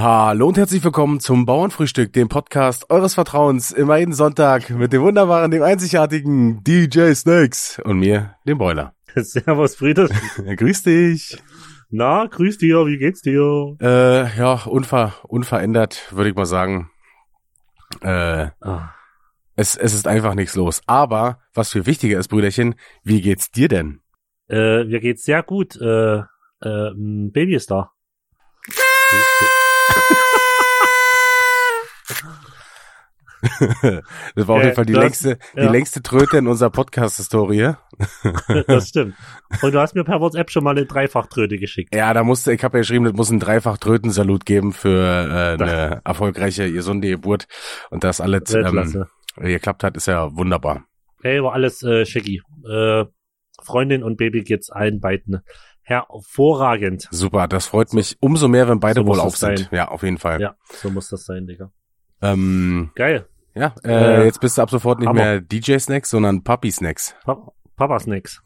Hallo und herzlich willkommen zum Bauernfrühstück, dem Podcast eures Vertrauens, immer jeden Sonntag mit dem wunderbaren, dem einzigartigen DJ Snakes und mir, dem Boiler. Servus, Friedrich. Grüß dich. Na, grüß dir, wie geht's dir? Äh, ja, unver unverändert, würde ich mal sagen. Äh, Ah, es, es ist einfach nichts los. Aber, was viel wichtiger ist, Brüderchen, wie geht's dir denn? äh, mir geht's sehr gut. Äh, äh, Baby ist da. das war auf jeden Fall die das- längste, die ja. längste Tröte in unserer Podcast-Historie. das stimmt. Und du hast mir per WhatsApp schon mal eine Dreifachtröte geschickt. Ja, da musste, ich habe ja geschrieben, das muss einen dreifach Trötensalut geben für äh, eine erfolgreiche, gesunde Geburt. Und das alles ähm, geklappt hat, ist ja wunderbar. Hey, war alles äh, schicki. Äh, Freundin und Baby geht's allen beiden hervorragend. Super, das freut mich umso mehr, wenn beide So wohl auf sind. sein. Ja, auf jeden Fall. Ja, so muss das sein, Digga. Ähm, Geil. ja äh, Äh, jetzt bist du ab sofort nicht Hammer. mehr DJ Snacks, sondern Puppy Snacks. Pa Papas nix.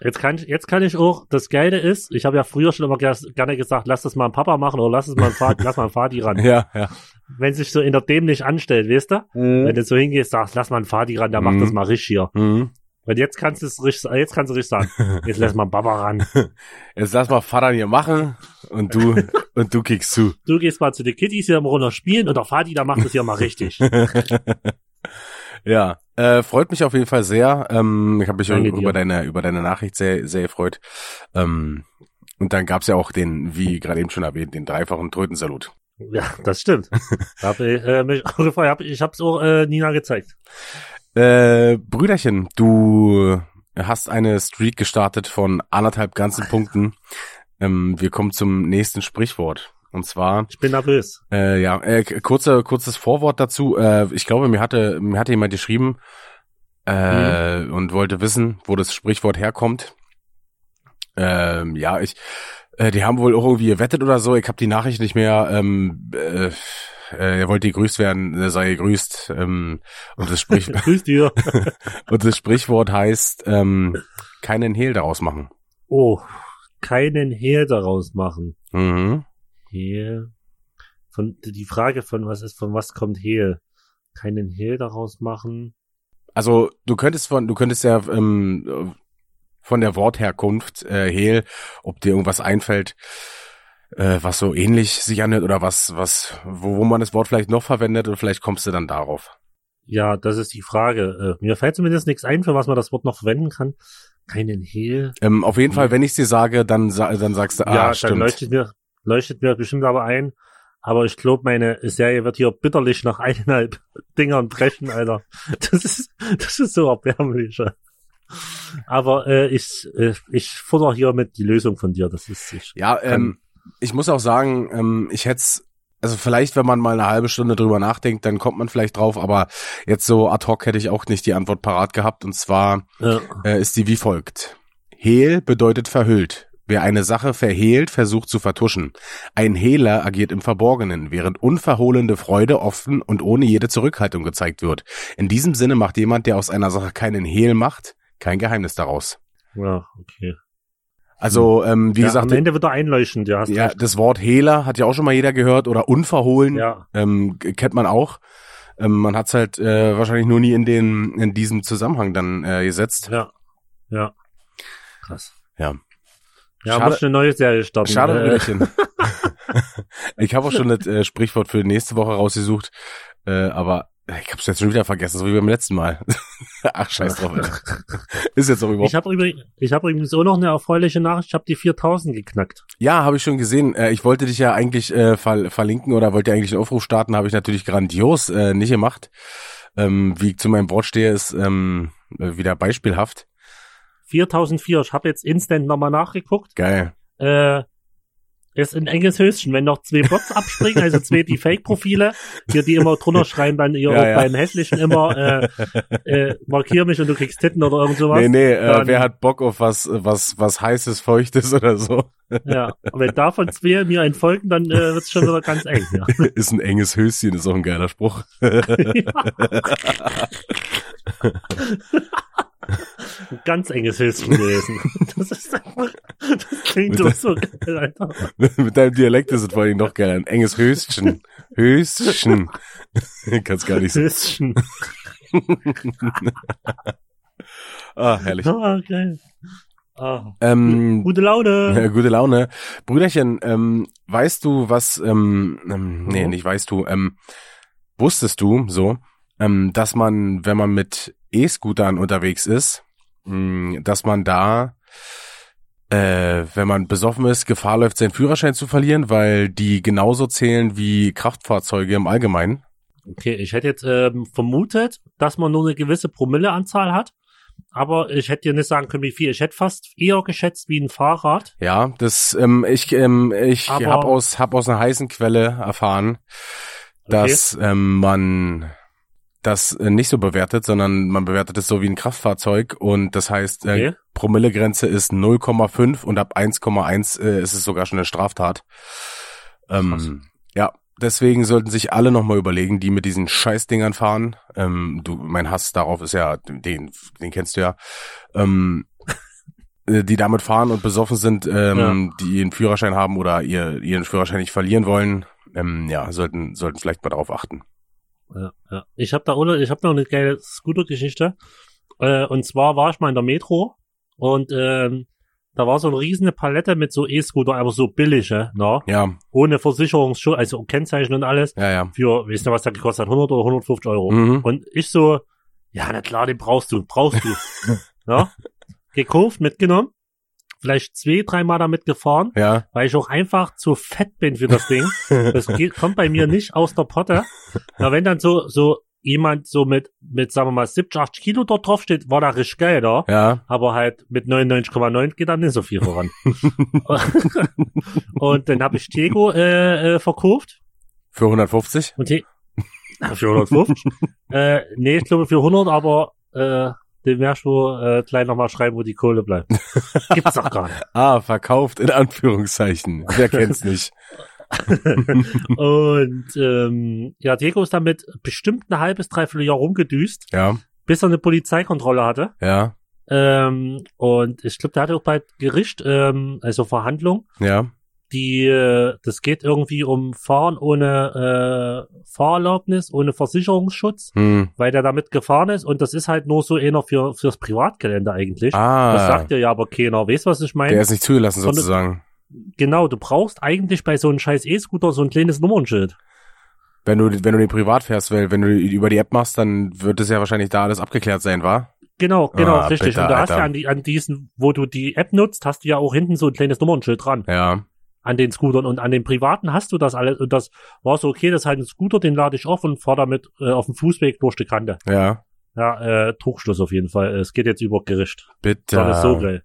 Jetzt kann, ich, jetzt kann ich auch, das Geile ist, ich habe ja früher schon immer ger- gerne gesagt, lass das mal ein Papa machen oder lass es mal ein Vati, lass mal ein Vati ran. ja, ja. Wenn sich so in der Dem nicht anstellt, weißt du? Wenn du so hingehst, sagst, lass mal ein Vati ran, der macht Mhm. das mal richtig hier. Mhm. Und jetzt kannst du es richtig, jetzt kannst du richtig sagen, jetzt lass mal Papa ran. Jetzt lass mal Vater hier machen und du und du kickst zu. Du gehst mal zu den Kitties hier im Runter spielen und der Vati, der macht das hier mal richtig. ja, äh, freut mich auf jeden Fall sehr. Ähm, ich habe mich Danke über dir. deine über deine Nachricht sehr sehr gefreut. Ähm, und dann gab's ja auch den, wie gerade eben schon erwähnt, den dreifachen Trötensalut. Ja, das stimmt. Hab ich, äh, mich auch gefreut. Hab, ich hab's auch äh, Nina gezeigt. Äh, Brüderchen, du hast eine Streak gestartet von anderthalb ganzen Punkten. Ähm, wir kommen zum nächsten Sprichwort. Und zwar, Ich bin nervös. äh, ja, äh, kurze, kurzes Vorwort dazu. Äh, ich glaube, mir hatte, mir hatte jemand geschrieben äh, und wollte wissen, wo das Sprichwort herkommt. Ähm, ja, ich, äh, die haben wohl auch irgendwie gewettet oder so. Ich habe die Nachricht nicht mehr. Ähm, äh, äh, er wollte gegrüßt werden, er sei gegrüßt. Ähm, und das Sprichwort Grüß dir. und das Sprichwort heißt, ähm, keinen Hehl daraus machen. Oh, keinen Hehl daraus machen. Mhm. Hehl. Von, die Frage von was ist, von was kommt Hehl? Keinen Hehl daraus machen. Also du könntest von, du könntest ja ähm, von der Wortherkunft äh, Hehl, ob dir irgendwas einfällt, äh, was so ähnlich sich anhört oder was, was, wo, wo man das Wort vielleicht noch verwendet und vielleicht kommst du dann darauf. Ja, das ist die Frage. Äh, mir fällt zumindest nichts ein, für was man das Wort noch verwenden kann. Keinen Hehl. Ähm, auf jeden Fall, wenn ich dir sage, dann, dann sagst du, ah, ja, dann stimmt. leuchtet mir, leuchtet mir bestimmt aber ein. Aber ich glaube, meine Serie wird hier bitterlich nach eineinhalb Dingern brechen, Alter. Das ist, das ist so erbärmlich. Aber äh, ich, äh, ich futter hier mit die Lösung von dir. Das ist ich, Ja, ähm, ich muss auch sagen, ähm, ich hätte also vielleicht, wenn man mal eine halbe Stunde drüber nachdenkt, dann kommt man vielleicht drauf, aber jetzt so ad hoc hätte ich auch nicht die Antwort parat gehabt und zwar äh, äh, ist die wie folgt. Hehl bedeutet verhüllt. Wer eine Sache verhehlt, versucht zu vertuschen. Ein Hehler agiert im Verborgenen, während unverhohlene Freude offen und ohne jede Zurückhaltung gezeigt wird. In diesem Sinne macht jemand, der aus einer Sache keinen Hehl macht, kein Geheimnis daraus. ja, okay. Also, ähm, wie ja, gesagt, am Ende wird er einleuchtend, ja, hast ja, recht. das Wort Hehler hat ja auch schon mal jeder gehört oder unverhohlen Ja, ähm, kennt man auch. Ähm, man hat's halt äh, wahrscheinlich nur nie in den in diesem Zusammenhang dann äh, gesetzt. ja, ja. Krass. Ja. Ja, Schade- muss eine neue Serie starten. Schade, äh, Brüderchen. ich habe auch schon das äh, Sprichwort für nächste Woche rausgesucht, äh, aber ich habe es jetzt schon wieder vergessen, so wie beim letzten Mal. Ach, scheiß drauf. Ist jetzt auch überhaupt. Ich habe übrigens, ich habe übrigens auch noch eine erfreuliche Nachricht. Ich habe die 4000 geknackt. ja, habe ich schon gesehen. Äh, ich wollte dich ja eigentlich äh, ver verlinken oder wollte eigentlich einen Aufruf starten, habe ich natürlich grandios äh, nicht gemacht. Ähm, wie ich zu meinem Wort stehe, ist ähm, äh, wieder beispielhaft. 4004. Ich habe jetzt instant nochmal nachgeguckt. Geil. Äh, ist ein enges Höschen. Wenn noch zwei Bots abspringen, also zwei die Fake-Profile, hier die immer drunter schreiben, dann hier Ja, ja. beim hässlichen immer äh, äh, markier mich und du kriegst Titten oder irgend sowas. Nee, nee, äh, Dann- wer hat Bock auf was, was, was heißes, feuchtes oder so? Ja, und wenn davon zwei mir entfolgen, dann äh, wird's schon wieder ganz eng. Ja. ist ein enges Höschen, ist auch ein geiler Spruch. Ein ganz enges Höschen gewesen. Das ist einfach, Das klingt doch so geil, Alter. Mit deinem Dialekt ist es vor allem noch geil. Ein enges Höschen. Höschen. Kannst gar nicht. Höschen. Ah, herrlich. Ah, geil. Ah. Ähm, Gute Laune. Gute Laune. Brüderchen, ähm, weißt du, was, ähm, ähm, nee, Mhm. nicht weißt du, ähm, wusstest du so, ähm, dass man, wenn man mit E-Scootern unterwegs ist, mh, dass man da, äh, wenn man besoffen ist, Gefahr läuft, seinen Führerschein zu verlieren, weil die genauso zählen wie Kraftfahrzeuge im Allgemeinen? Okay, ich hätte jetzt ähm, vermutet, dass man nur eine gewisse Promilleanzahl hat, aber ich hätte dir nicht sagen können, wie viel. Ich hätte fast eher geschätzt wie ein Fahrrad. Ja, das, ähm, ich, ähm, ich Aber- hab aus, hab aus einer heißen Quelle erfahren, dass ähm, man das äh, nicht so bewertet, sondern man bewertet es so wie ein Kraftfahrzeug und das heißt, äh, Okay. Promillegrenze ist 0,5 und ab 1,1 äh, ist es sogar schon eine Straftat. Ähm, ja, deswegen sollten sich alle nochmal überlegen, die mit diesen Scheißdingern fahren. Ähm, du, mein Hass darauf ist ja, den, den kennst du ja. Ähm, äh, die damit fahren und besoffen sind, ähm, die ihren Führerschein haben oder ihr, ihren Führerschein nicht verlieren wollen, ähm, ja, sollten, sollten vielleicht mal darauf achten. Ja, ja. Ich habe da ohne, ich habe noch eine geile Scooter-Geschichte. Äh, und zwar war ich mal in der Metro und ähm, da war so eine riesige Palette mit so E-Scooter, aber so billige, ne? Ja, Ohne Versicherungsschutz, also Kennzeichen und alles. ja, ja. Für, weißt du, was der gekostet hat? 100 oder 150 Euro. Mhm. Und ich so, ja, na klar, den brauchst du, brauchst du. ja? Gekauft, mitgenommen. Vielleicht zwei, dreimal damit gefahren, Ja, weil ich auch einfach zu fett bin für das Ding. Das geht, kommt bei mir nicht aus der Potte. Na, wenn dann so, so jemand so mit, mit, sagen wir mal, 70, 80 Kilo dort drauf steht, war da richtig geil, da. ja, Aber halt mit 99,9 geht dann nicht so viel voran. und dann habe ich Tego äh, äh, verkauft. für 150. Und die, für 150? äh, nee, ich glaube für 100, aber äh, den wirst du äh, gleich nochmal schreiben, wo die Kohle bleibt. Gibt's doch gar nicht. Ah, verkauft in Anführungszeichen. Wer kennt's nicht? Und ähm, ja, Diego ist damit bestimmt ein halbes, dreiviertel Jahr rumgedüst, Ja, bis er eine Polizeikontrolle hatte. ja, Ähm, und ich glaube, der hatte auch bei Gericht, ähm, also Verhandlung, ja. Die, äh, das geht irgendwie um Fahren ohne äh, Fahrerlaubnis, ohne Versicherungsschutz, Hm. weil der damit gefahren ist und das ist halt nur so einer für fürs Privatgelände eigentlich. Das Ah, sagt dir ja aber keiner. Weißt du, was ich der meine? ist nicht zugelassen sozusagen. Genau, du brauchst eigentlich bei so einem scheiß E-Scooter so ein kleines Nummernschild. Wenn du, wenn du den privat fährst, weil wenn du über die App machst, dann wird es ja wahrscheinlich da alles abgeklärt sein, wa? Genau, genau, Ah, richtig. bitte, und da hast du an, die, an diesen, wo du die App nutzt, hast du ja auch hinten so ein kleines Nummernschild dran. Ja, An den Scootern. Und an den privaten hast du das alles. Und das war so, okay, das ist halt ein Scooter, den lade ich auf und fahr damit äh, auf dem Fußweg durch die Kante. ja. Ja, äh, Trugschluss auf jeden Fall. Es geht jetzt über Gericht. Bitte. Das so geil.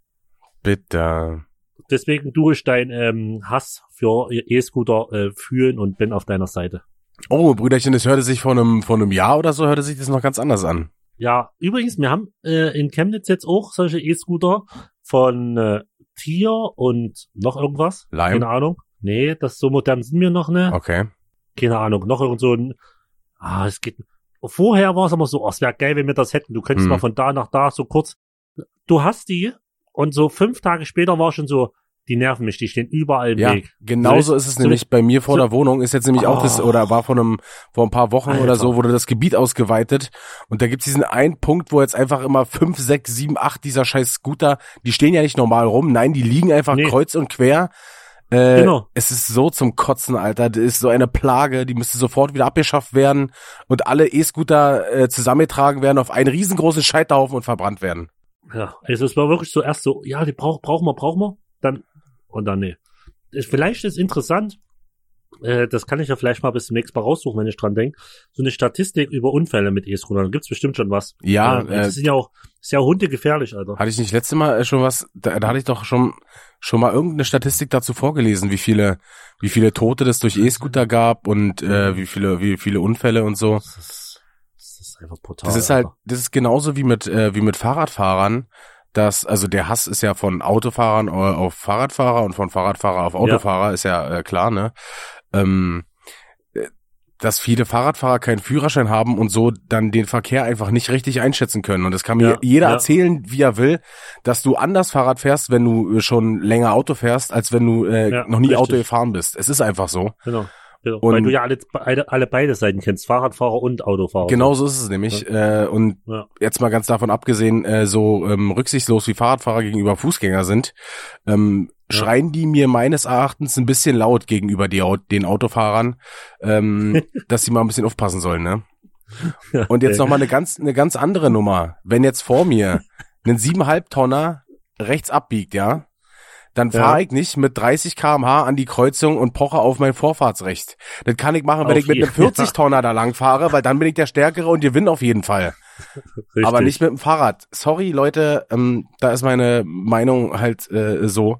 Bitte. Deswegen tue ich deinen ähm, Hass für E-Scooter äh, fühlen und bin auf deiner Seite. Oh, Brüderchen, das hörte sich vor einem, vor einem Jahr oder so, hörte sich das noch ganz anders an. Ja, übrigens, wir haben äh, in Chemnitz jetzt auch solche E-Scooter von äh, Tier und noch irgendwas. Lime? Keine Ahnung. Nee, das so modern sind wir noch ne. Okay. Keine Ahnung. Noch irgend so ein. Ah, es geht. Vorher war es immer so, oh, es wäre geil, wenn wir das hätten. Du könntest Hm. mal von da nach da so kurz. Du hast die und so fünf Tage später war schon so, die nerven mich, die stehen überall im Ja, Weg. genauso So ist es so nämlich bei mir vor so- der Wohnung, ist jetzt nämlich auch das, Oh. oder war vor einem, vor ein paar Wochen oder Alter. so, wurde das Gebiet ausgeweitet und da gibt's diesen einen Punkt, wo jetzt einfach immer fünf, sechs, sieben, acht dieser scheiß Scooter, die stehen ja nicht normal rum, nein, die liegen einfach Nee. kreuz und quer. Äh, Genau. Es ist so zum Kotzen, Alter. Das ist so eine Plage, die müsste sofort wieder abgeschafft werden und alle E-Scooter äh, zusammengetragen werden auf einen riesengroßen Scheiterhaufen und verbrannt werden. Ja, also es war wirklich so erst so, ja, die brauch, brauchen wir, brauchen wir, dann, und dann nee. Vielleicht ist interessant, äh, das kann ich ja vielleicht mal bis zum nächsten Mal raussuchen, wenn ich dran denke, so eine Statistik über Unfälle mit E-Scootern, da gibt's bestimmt schon was. Ja, äh, äh, das sind ja auch, ist ja hundegefährlich, Alter. Hatte ich nicht letzte Mal äh, schon was, da, da hatte ich doch schon schon mal irgendeine Statistik dazu vorgelesen, wie viele wie viele Tote das durch E-Scooter gab und äh, wie viele wie viele Unfälle und so. Das ist, das ist einfach brutal. Das ist halt das ist genauso wie mit äh, wie mit Fahrradfahrern, dass also der Hass ist ja von Autofahrern äh, auf Fahrradfahrer und von Fahrradfahrer auf Autofahrer ist ja äh, klar, ne? Ähm, äh, dass viele Fahrradfahrer keinen Führerschein haben und so dann den Verkehr einfach nicht richtig einschätzen können. Und das kann mir Ja, jeder ja. erzählen, wie er will, dass du anders Fahrrad fährst, wenn du äh, schon länger Auto fährst, als wenn du äh, Ja, noch nie richtig. Auto gefahren bist. Es ist einfach so. Genau. Genau. Und- Weil du ja alle, alle, alle beide Seiten kennst, Fahrradfahrer und Autofahrer. Genau so ist es nämlich. Äh, und Ja. jetzt mal ganz davon abgesehen, äh, so ähm, rücksichtslos wie Fahrradfahrer gegenüber Fußgänger sind, ähm, Ja. schreien die mir meines Erachtens ein bisschen laut gegenüber die, den Autofahrern, ähm, dass sie mal ein bisschen aufpassen sollen. Ne? Und jetzt Okay. noch mal eine ganz, eine ganz andere Nummer. Wenn jetzt vor mir ein siebeneinhalb Tonner rechts abbiegt, ja, dann Ja. fahre ich nicht mit 30 kmh an die Kreuzung und poche auf mein Vorfahrtsrecht. Das kann ich machen, wenn Auf ich mit einem 40 Tonner da lang fahre, weil dann bin ich der Stärkere und gewinne auf jeden Fall. Richtig. Aber nicht mit dem Fahrrad. Sorry, Leute, ähm, da ist meine Meinung halt äh, so.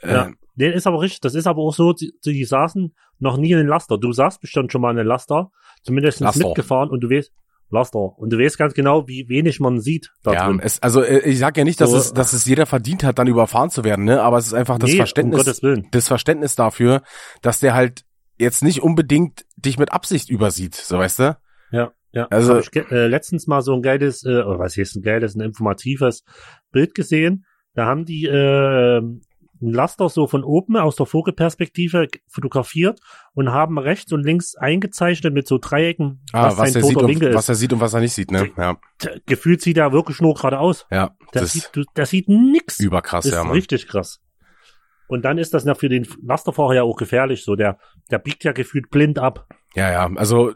Äh, Ja. Nee, ist aber richtig. Das ist aber auch so, die, die saßen noch nie in den Laster. Du saßt bestimmt schon mal in den Laster, zumindest Laster. mitgefahren und du weißt, Laster. Und du weißt ganz genau, wie wenig man sieht da ja, es, also äh, ich sag ja nicht, dass So, es, dass es jeder verdient hat, dann überfahren zu werden, ne? Aber es ist einfach das nee, um Verständnis, Willen. das Verständnis dafür, dass der halt jetzt nicht unbedingt dich mit Absicht übersieht, so weißt du? Ja, ja. Also- ich äh, letztens mal so ein geiles, äh, oder was heißt ein geiles, ein informatives Bild gesehen. Da haben die äh, ein Laster so von oben aus der Vogelperspektive fotografiert und haben rechts und links eingezeichnet mit so Dreiecken, Ah, was, sein er toter sieht und Winkel ist. was er sieht und was er nicht sieht, ne? Ja, Gefühlt sieht er wirklich nur geradeaus. ja, Der das sieht, du, sieht nix. überkrass, ist ja, Mann. richtig krass. Und dann ist das ja für den Lasterfahrer ja auch gefährlich, so der, der biegt ja gefühlt blind ab. Ja, ja, also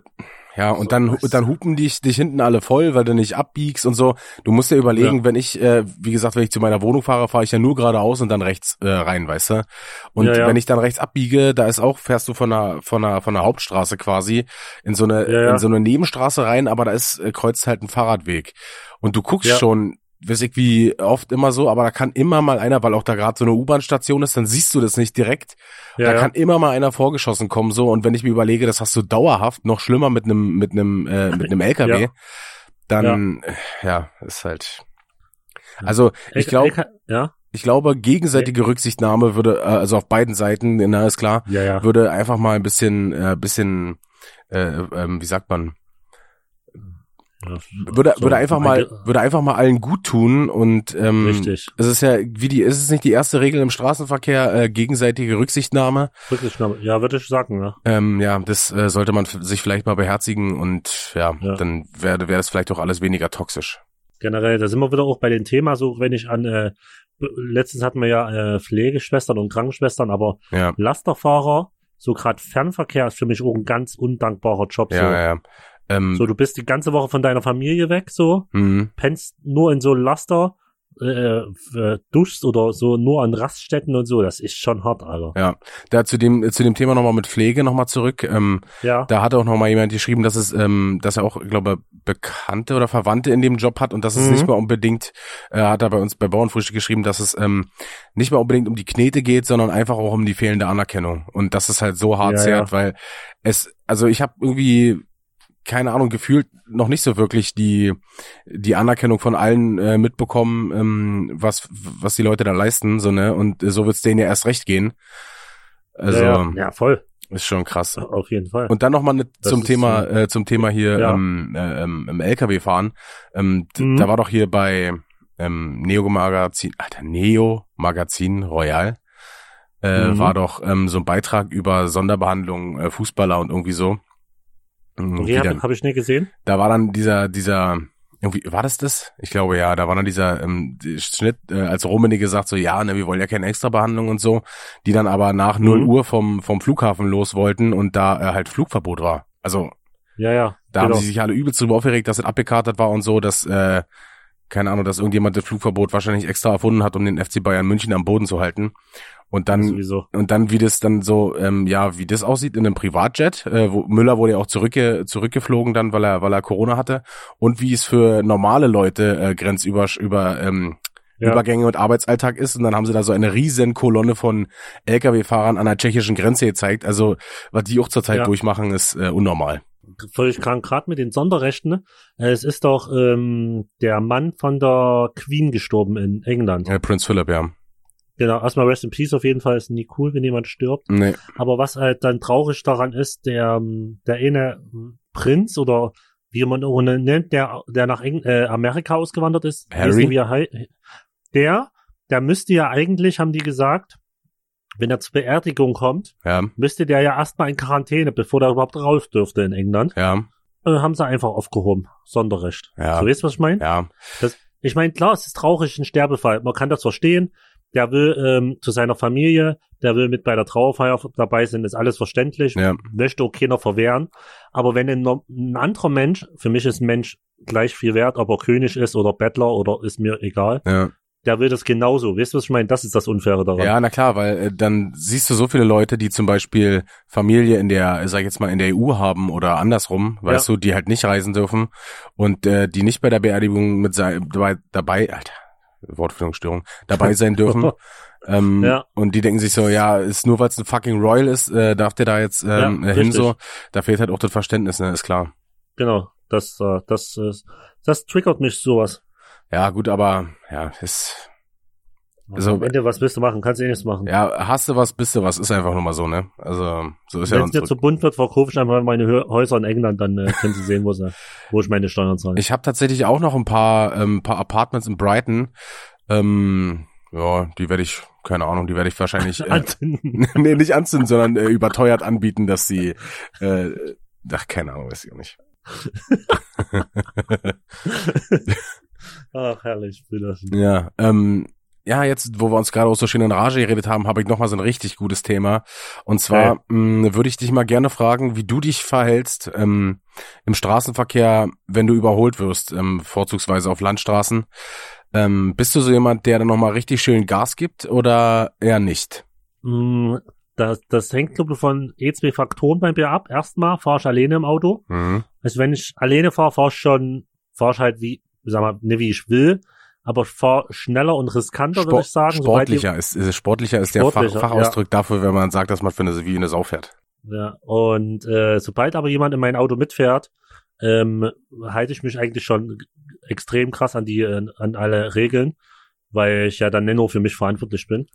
ja, und So, dann und dann hupen dich dich hinten alle voll, weil du nicht abbiegst und so. Du musst dir überlegen, Ja. wenn ich äh, wie gesagt, wenn ich zu meiner Wohnung fahre, fahre ich ja nur geradeaus und dann rechts äh, rein, weißt du? Und Ja, ja. wenn ich dann rechts abbiege, da ist auch fährst du von der von der von der Hauptstraße quasi in so eine in so eine Nebenstraße rein, aber da ist äh, kreuzt halt ein Fahrradweg. Und du guckst Ja. schon weiß ich wie oft immer so, aber da kann immer mal einer, weil auch da gerade so eine U-Bahn-Station ist, dann siehst du das nicht direkt. Ja, da ja. kann immer mal einer vorgeschossen kommen so und wenn ich mir überlege, das hast du dauerhaft, noch schlimmer mit einem mit einem äh, mit einem LKW, Ja. dann äh, ja, ist halt also ich glaube, ja, ich glaube gegenseitige Rücksichtnahme würde äh, also auf beiden Seiten, na ist klar, ja, ja. würde einfach mal ein bisschen äh, bisschen äh, ähm, wie sagt man, würde würde einfach mal würde einfach mal allen gut tun und ähm, Richtig. es ist ja wie die ist es nicht die erste Regel im Straßenverkehr äh, gegenseitige Rücksichtnahme Rücksichtnahme. Ja, würde ich sagen, ja. ähm, ja das äh, sollte man sich vielleicht mal beherzigen und ja, Ja. dann wäre wäre es vielleicht auch alles weniger toxisch Generell, da sind wir wieder auch bei dem Thema, so wenn ich an, äh, letztens hatten wir ja äh, Pflegeschwestern und Krankenschwestern, aber ja Lasterfahrer, so gerade Fernverkehr ist für mich auch ein ganz undankbarer Job. ja so. ja, ja. Ähm, so, du bist die ganze Woche von deiner Familie weg, so, mhm. pennst nur in so Laster, äh, äh, duschst oder so nur an Raststätten und so, das ist schon hart, Alter. ja da zu dem zu dem Thema nochmal mit Pflege nochmal zurück ähm, Ja, Da hat auch noch mal jemand geschrieben, dass es, ähm, dass er auch, ich glaube, Bekannte oder Verwandte in dem Job hat und dass es Mhm. nicht mehr unbedingt, äh, hat er bei uns bei Bauernfrühstück geschrieben, dass es ähm, nicht mehr unbedingt um die Knete geht, sondern einfach auch um die fehlende Anerkennung und das ist halt so hart Ja, zehrt, ja. weil es, also ich habe irgendwie keine Ahnung, gefühlt noch nicht so wirklich die die Anerkennung von allen äh, mitbekommen, ähm, was was die Leute da leisten, so ne und so wird's denen ja erst recht gehen. Also ja, ja, voll, ist schon krass. auf jeden Fall. Und dann noch mal ne, zum Thema so. äh, zum Thema hier Ja. ähm, äh, ähm, im LKW fahren. Ähm, Mhm. Da war doch hier bei ähm, Neo Magazin, Alter, Neo Magazin Royal äh, Mhm. war doch ähm, so ein Beitrag über Sonderbehandlung äh, Fußballer und irgendwie so. Wie habe hab ich nicht gesehen. da war dann dieser dieser irgendwie war das das? Ich glaube ja, da war dann dieser ähm, Schnitt, äh, als Rummenigge gesagt so, ja, ne, wir wollen ja keine Extrabehandlung und so, die dann aber nach 0 Mhm. Uhr vom vom Flughafen los wollten und da äh, halt Flugverbot war. Also Ja, ja. da genau. haben sie sich alle übelst drüber aufgeregt, dass es abgekartet war und so, dass, äh, keine Ahnung, dass irgendjemand das Flugverbot wahrscheinlich extra erfunden hat, um den FC Bayern München am Boden zu halten. Und dann, sowieso. und dann, wie das dann so, ähm, ja, wie das aussieht in einem Privatjet, äh, wo Müller wurde ja auch zurückge zurückgeflogen dann, weil er, weil er Corona hatte. Und wie es für normale Leute äh, grenzüber über ähm, Ja. Übergänge und Arbeitsalltag ist. Und dann haben sie da so eine riesen Kolonne von Lkw-Fahrern an der tschechischen Grenze gezeigt. Also, was die auch zurzeit Ja. durchmachen, ist äh, unnormal. völlig krank, gerade mit den Sonderrechten. Äh, Es ist doch ähm, der Mann von der Queen gestorben in England. Äh, Prince Philip, ja. Genau, erstmal Rest in Peace auf jeden Fall ist nie cool, wenn jemand stirbt. Nee. Aber was halt dann traurig daran ist, der, der eine Prinz oder wie man auch nennt, der, der nach Eng äh, Amerika ausgewandert ist, Harry? wie er der, der müsste ja eigentlich, haben die gesagt, wenn er zur Beerdigung kommt, Ja, müsste der ja erstmal in Quarantäne, bevor der überhaupt raus dürfte in England. ja, Äh, haben sie einfach aufgehoben. Sonderrecht. Ja. So weißt du, was ich meine? ja. Ich meine, klar, es ist traurig, ein Sterbefall. Man kann das verstehen. Der will ähm, zu seiner Familie, der will mit bei der Trauerfeier dabei sein, ist alles verständlich. Ja. Möchte auch keiner verwehren. Aber wenn ein, ein anderer Mensch, für mich ist ein Mensch gleich viel wert, ob er König ist oder Bettler oder ist mir egal, Ja. der will das genauso. Weißt du, was ich meine? Das ist das Unfaire daran. Ja, na klar, weil äh, dann siehst du so viele Leute, die zum Beispiel Familie in der, sag ich jetzt mal, in der EU haben oder andersrum, weißt du, die halt nicht reisen dürfen und äh, die nicht bei der Beerdigung mit sei, dabei, dabei, Alter, Wortfindungsstörung, dabei sein dürfen. ähm, Ja. Und die denken sich so, ja, ist nur weil es ein fucking Royal ist, äh, darf der da jetzt ähm, Ja, hin richtig. so. Da fehlt halt auch das Verständnis, ne, ist klar. Genau. Das, äh, das, äh, das triggert mich sowas. Ja, gut, aber ja, ist Also- Am Ende, was willst du machen? Kannst du eh nichts machen. ja, hast du was, bist du was, ist einfach nur mal so, ne? Also so ist ja Wenn es unsere- zu bunt wird, verkaufe ich einfach meine Hö- Häuser in England, dann äh, können Sie sehen, wo, sie, wo ich meine Steuern zahle. Ich habe tatsächlich auch noch ein paar, ähm, paar Apartments in Brighton. Ähm, ja, die werde ich, keine Ahnung, die werde ich wahrscheinlich, äh, Anzünden. nee, nicht anzünden, sondern äh, überteuert anbieten, dass sie, äh, ach, keine Ahnung, weiß ich auch nicht. Ach, herrlich, Brüderchen. Ja, ähm, ja, jetzt, wo wir uns gerade auch so schön in Rage geredet haben, habe ich noch mal so ein richtig gutes Thema. Und zwar mh, würde ich dich mal gerne fragen, wie du dich verhältst ähm, im Straßenverkehr, wenn du überholt wirst, ähm, vorzugsweise auf Landstraßen. Ähm, bist du so jemand, der dann noch mal richtig schön Gas gibt oder eher nicht? Mm, Das, das hängt, glaube ich, von eh zwei Faktoren bei mir ab. Erstmal fahre ich alleine im Auto. Mhm. Also wenn ich alleine fahre, fahre ich schon, fahre ich halt wie, sag mal, ne wie ich will, aber schneller und riskanter, würde ich sagen. sportlicher ist, ist sportlicher ist der Sportlicher, Fach, Fachausdruck dafür, wenn man sagt, dass man für eine, wie eine Sau fährt. Ja, und äh, sobald aber jemand in mein Auto mitfährt, ähm, halte ich mich eigentlich schon extrem krass an die, äh, an alle Regeln, weil ich ja dann nicht nur für mich verantwortlich bin.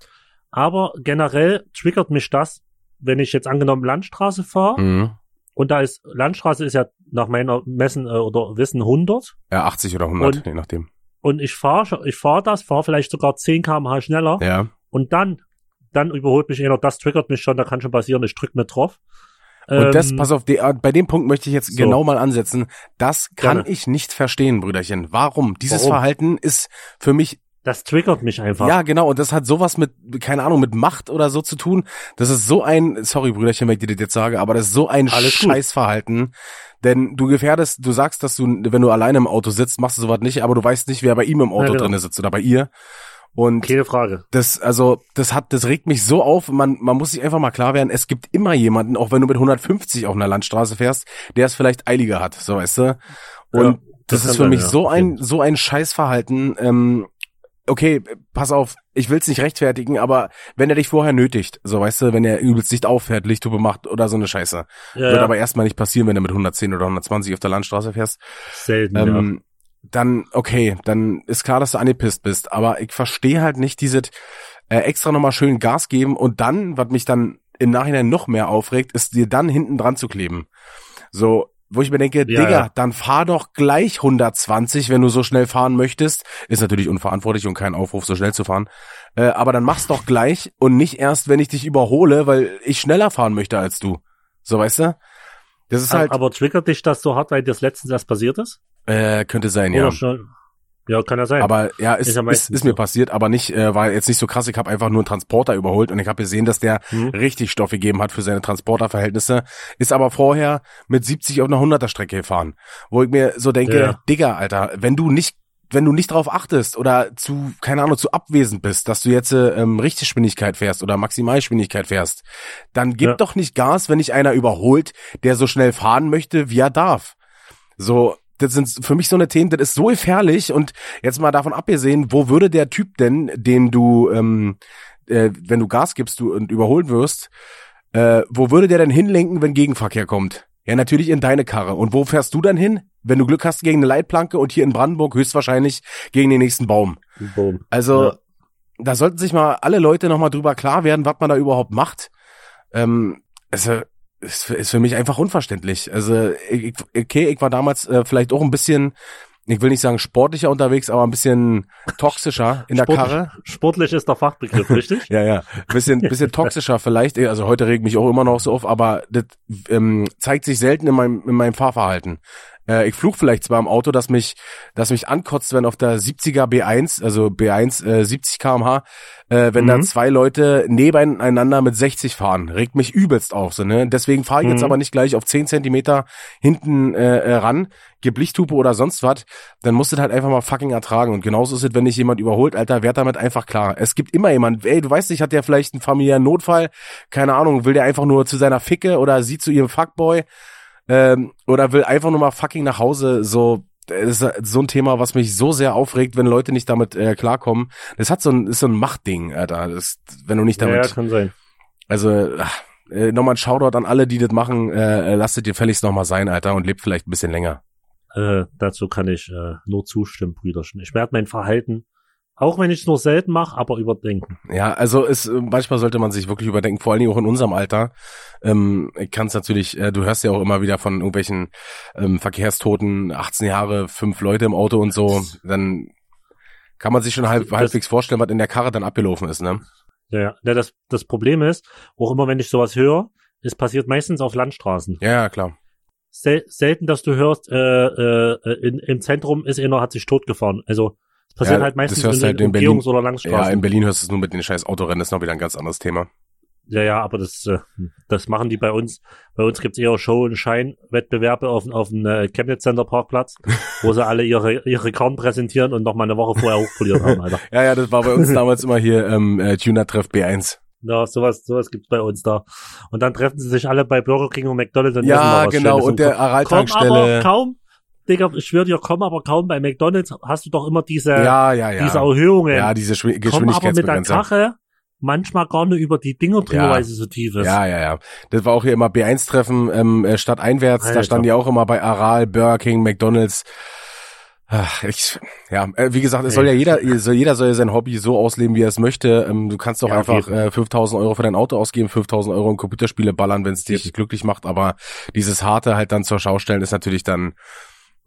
Aber generell triggert mich das, wenn ich jetzt angenommen Landstraße fahre Mhm. und da ist, Landstraße ist ja nach meiner Messen äh, oder Wissen 100 Ja, 80 oder 100, Und- je nachdem. Und ich fahre ich fahr das, fahre vielleicht sogar 10 km/h schneller Ja. und dann, dann überholt mich einer, das triggert mich schon, da kann schon passieren, ich drück mit drauf. Und das, Ähm, pass auf, äh, bei dem Punkt möchte ich jetzt so. genau mal ansetzen. Das kann Gerne. ich nicht verstehen, Brüderchen. Warum? Dieses Warum? Verhalten ist für mich, Das triggert mich einfach. ja genau, und das hat sowas mit, keine Ahnung, mit Macht oder so zu tun. Das ist so ein, sorry Brüderchen, wenn ich dir das jetzt sage, aber das ist so ein Alles gut. Denn du gefährdest, du sagst, dass du, wenn du alleine im Auto sitzt, machst du sowas nicht, aber du weißt nicht, wer bei ihm im Auto Ja, genau. drinne sitzt oder bei ihr. Und Keine Frage. das, also, das hat, das regt mich so auf. Man, man muss sich einfach mal klar werden, es gibt immer jemanden, auch wenn du mit 150 auf einer Landstraße fährst, der es vielleicht eiliger hat, so weißt du. Und Ja, das, das ist für sein, mich ja, so ein, so ein Scheißverhalten. Ähm, okay, pass auf, ich will's nicht rechtfertigen, aber wenn er dich vorher nötigt, so weißt du, wenn er übelst Licht auffährt, Lichthupe macht oder so eine Scheiße, Ja, wird ja, aber erstmal nicht passieren, wenn du mit 110 oder 120 auf der Landstraße fährst. Selten, ähm, dann, okay, dann ist klar, dass du angepisst bist, aber ich verstehe halt nicht dieses äh, extra nochmal schön Gas geben und dann, was mich dann im Nachhinein noch mehr aufregt, ist dir dann hinten dran zu kleben. So, wo ich mir denke, Ja, Digga, ja. dann fahr doch gleich 120, wenn du so schnell fahren möchtest. Ist natürlich unverantwortlich und kein Aufruf, so schnell zu fahren. Äh, aber dann mach's doch gleich und nicht erst, wenn ich dich überhole, weil ich schneller fahren möchte als du. So, weißt du? Das ist halt, Aber triggert dich das so hart, weil dir das letztens erst passiert ist? äh, könnte sein, Oder ja. schon? Ja, kann ja sein. Aber ja, ist, Ist ist, mir so. passiert, aber nicht, äh, war jetzt nicht so krass. Ich habe einfach nur einen Transporter überholt und ich habe gesehen, dass der Hm. richtig Stoff gegeben hat für seine Transporterverhältnisse. Ist aber vorher mit 70 auf einer 100er Strecke gefahren, wo ich mir so denke, Ja. Digga, Alter, wenn du nicht wenn du nicht drauf achtest oder zu, keine Ahnung, zu abwesend bist, dass du jetzt äh, ähm, Richtgeschwindigkeit fährst oder Maximalgeschwindigkeit fährst, dann gib Ja. doch nicht Gas, wenn dich einer überholt, der so schnell fahren möchte, wie er darf. So, das sind für mich so eine Themen, das ist so gefährlich und jetzt mal davon abgesehen, wo würde der Typ denn, den du, ähm, äh, wenn du Gas gibst du und überholt wirst, äh, wo würde der denn hinlenken, wenn Gegenverkehr kommt? Ja, natürlich in deine Karre. Und wo fährst du dann hin? Wenn du Glück hast gegen eine Leitplanke und hier in Brandenburg höchstwahrscheinlich gegen den nächsten Baum. Boom. Also, Ja. da sollten sich mal alle Leute nochmal drüber klar werden, was man da überhaupt macht. Ähm, es ist, ist für mich einfach unverständlich. Also, ich, okay, ich war damals äh, vielleicht auch ein bisschen ich will nicht sagen sportlicher unterwegs, aber ein bisschen toxischer in der Sportlich, Karre. Sportlich ist der Fachbegriff, richtig? ja, ja. Ein bisschen, bisschen toxischer vielleicht. Also heute regt mich auch immer noch so auf, aber das ähm, zeigt sich selten in meinem, in meinem Fahrverhalten. Äh, ich flug vielleicht zwar im Auto, dass mich, dass mich ankotzt, wenn auf der 70er B1, also B1 äh, 70 kmh, äh, wenn mhm. da zwei Leute nebeneinander mit 60 fahren. Regt mich übelst auf. So, ne? Deswegen fahre ich mhm. jetzt aber nicht gleich auf 10 Zentimeter hinten äh, äh, ran, gib Lichthupe oder sonst was, dann musst du halt einfach mal fucking ertragen. Und genauso ist es, wenn dich jemand überholt, Alter, werd damit einfach klar. Es gibt immer jemand, ey, du weißt nicht, hat der vielleicht einen familiären Notfall, keine Ahnung, will der einfach nur zu seiner Ficke oder sie zu ihrem Fuckboy ähm, oder will einfach nur mal fucking nach Hause, so das ist so ein Thema, was mich so sehr aufregt, wenn Leute nicht damit äh, klarkommen. Das hat so ein, ist so ein Machtding, Alter. Das, wenn du nicht damit. Ja, ja kann sein. Also, ach, äh, nochmal ein Shoutout an alle, die das machen. Äh, lasst dir fälligst nochmal sein, Alter, und lebt vielleicht ein bisschen länger. Äh, dazu kann ich äh, nur zustimmen, Brüderchen. Ich werde mein Verhalten auch wenn ich es nur selten mache, aber überdenken. Ja, also es manchmal sollte man sich wirklich überdenken, vor allen Dingen auch in unserem Alter. Ähm, ich kann es natürlich, äh, du hörst ja auch immer wieder von irgendwelchen ähm, Verkehrstoten, 18 Jahre, fünf Leute im Auto und so, dann kann man sich schon halb, halbwegs vorstellen, was in der Karre dann abgelaufen ist, ne? Ja, ja, das, das Problem ist, auch immer wenn ich sowas höre, es passiert meistens auf Landstraßen. Ja, ja klar. Sel selten, dass du hörst, äh, äh, in, im Zentrum ist einer, hat sich totgefahren. Also das passiert ja, halt meistens in, halt in Umgehungs- oder Langstraßen. Ja, in Berlin hörst du es nur mit den scheiß Autorennen, das ist noch wieder ein ganz anderes Thema. Ja, ja, aber das, äh, das machen die bei uns. Bei uns gibt's eher Show- und Schein-Wettbewerbe auf, auf dem äh, Chemnitz Center Parkplatz, wo sie alle ihre, ihre Korn präsentieren und noch mal eine Woche vorher hochpoliert haben, Alter. ja, ja, das war bei uns damals immer hier ähm, äh, Tuner-Treff B1. Ja, sowas, sowas gibt's bei uns da. Und dann treffen sie sich alle bei Burger King und McDonald's und Ja, genau, und, und der Aral-Tankstelle. kaum, Digga, ich schwöre dir, komm aber kaum bei McDonalds hast du doch immer diese, ja, ja, ja. diese Erhöhungen. Ja, diese Schw Geschwindigkeitsbegrenzer. Komm aber mit der Karre manchmal gar nicht über die Dinger drüber, ja. weil sie so tief ist. Ja, ja, ja. Das war auch hier immer B1-Treffen ähm, äh, statt einwärts. Alter. Da standen die auch immer bei Aral, Burger King, McDonalds. Ach, ich, ja, äh, wie gesagt, es soll ja jeder, soll, jeder soll ja sein Hobby so ausleben, wie er es möchte. Ähm, du kannst doch ja, einfach äh, 5000 Euro für dein Auto ausgeben, 5000 Euro in Computerspiele ballern, wenn es dich glücklich macht. Aber dieses harte halt dann zur Schau stellen ist natürlich dann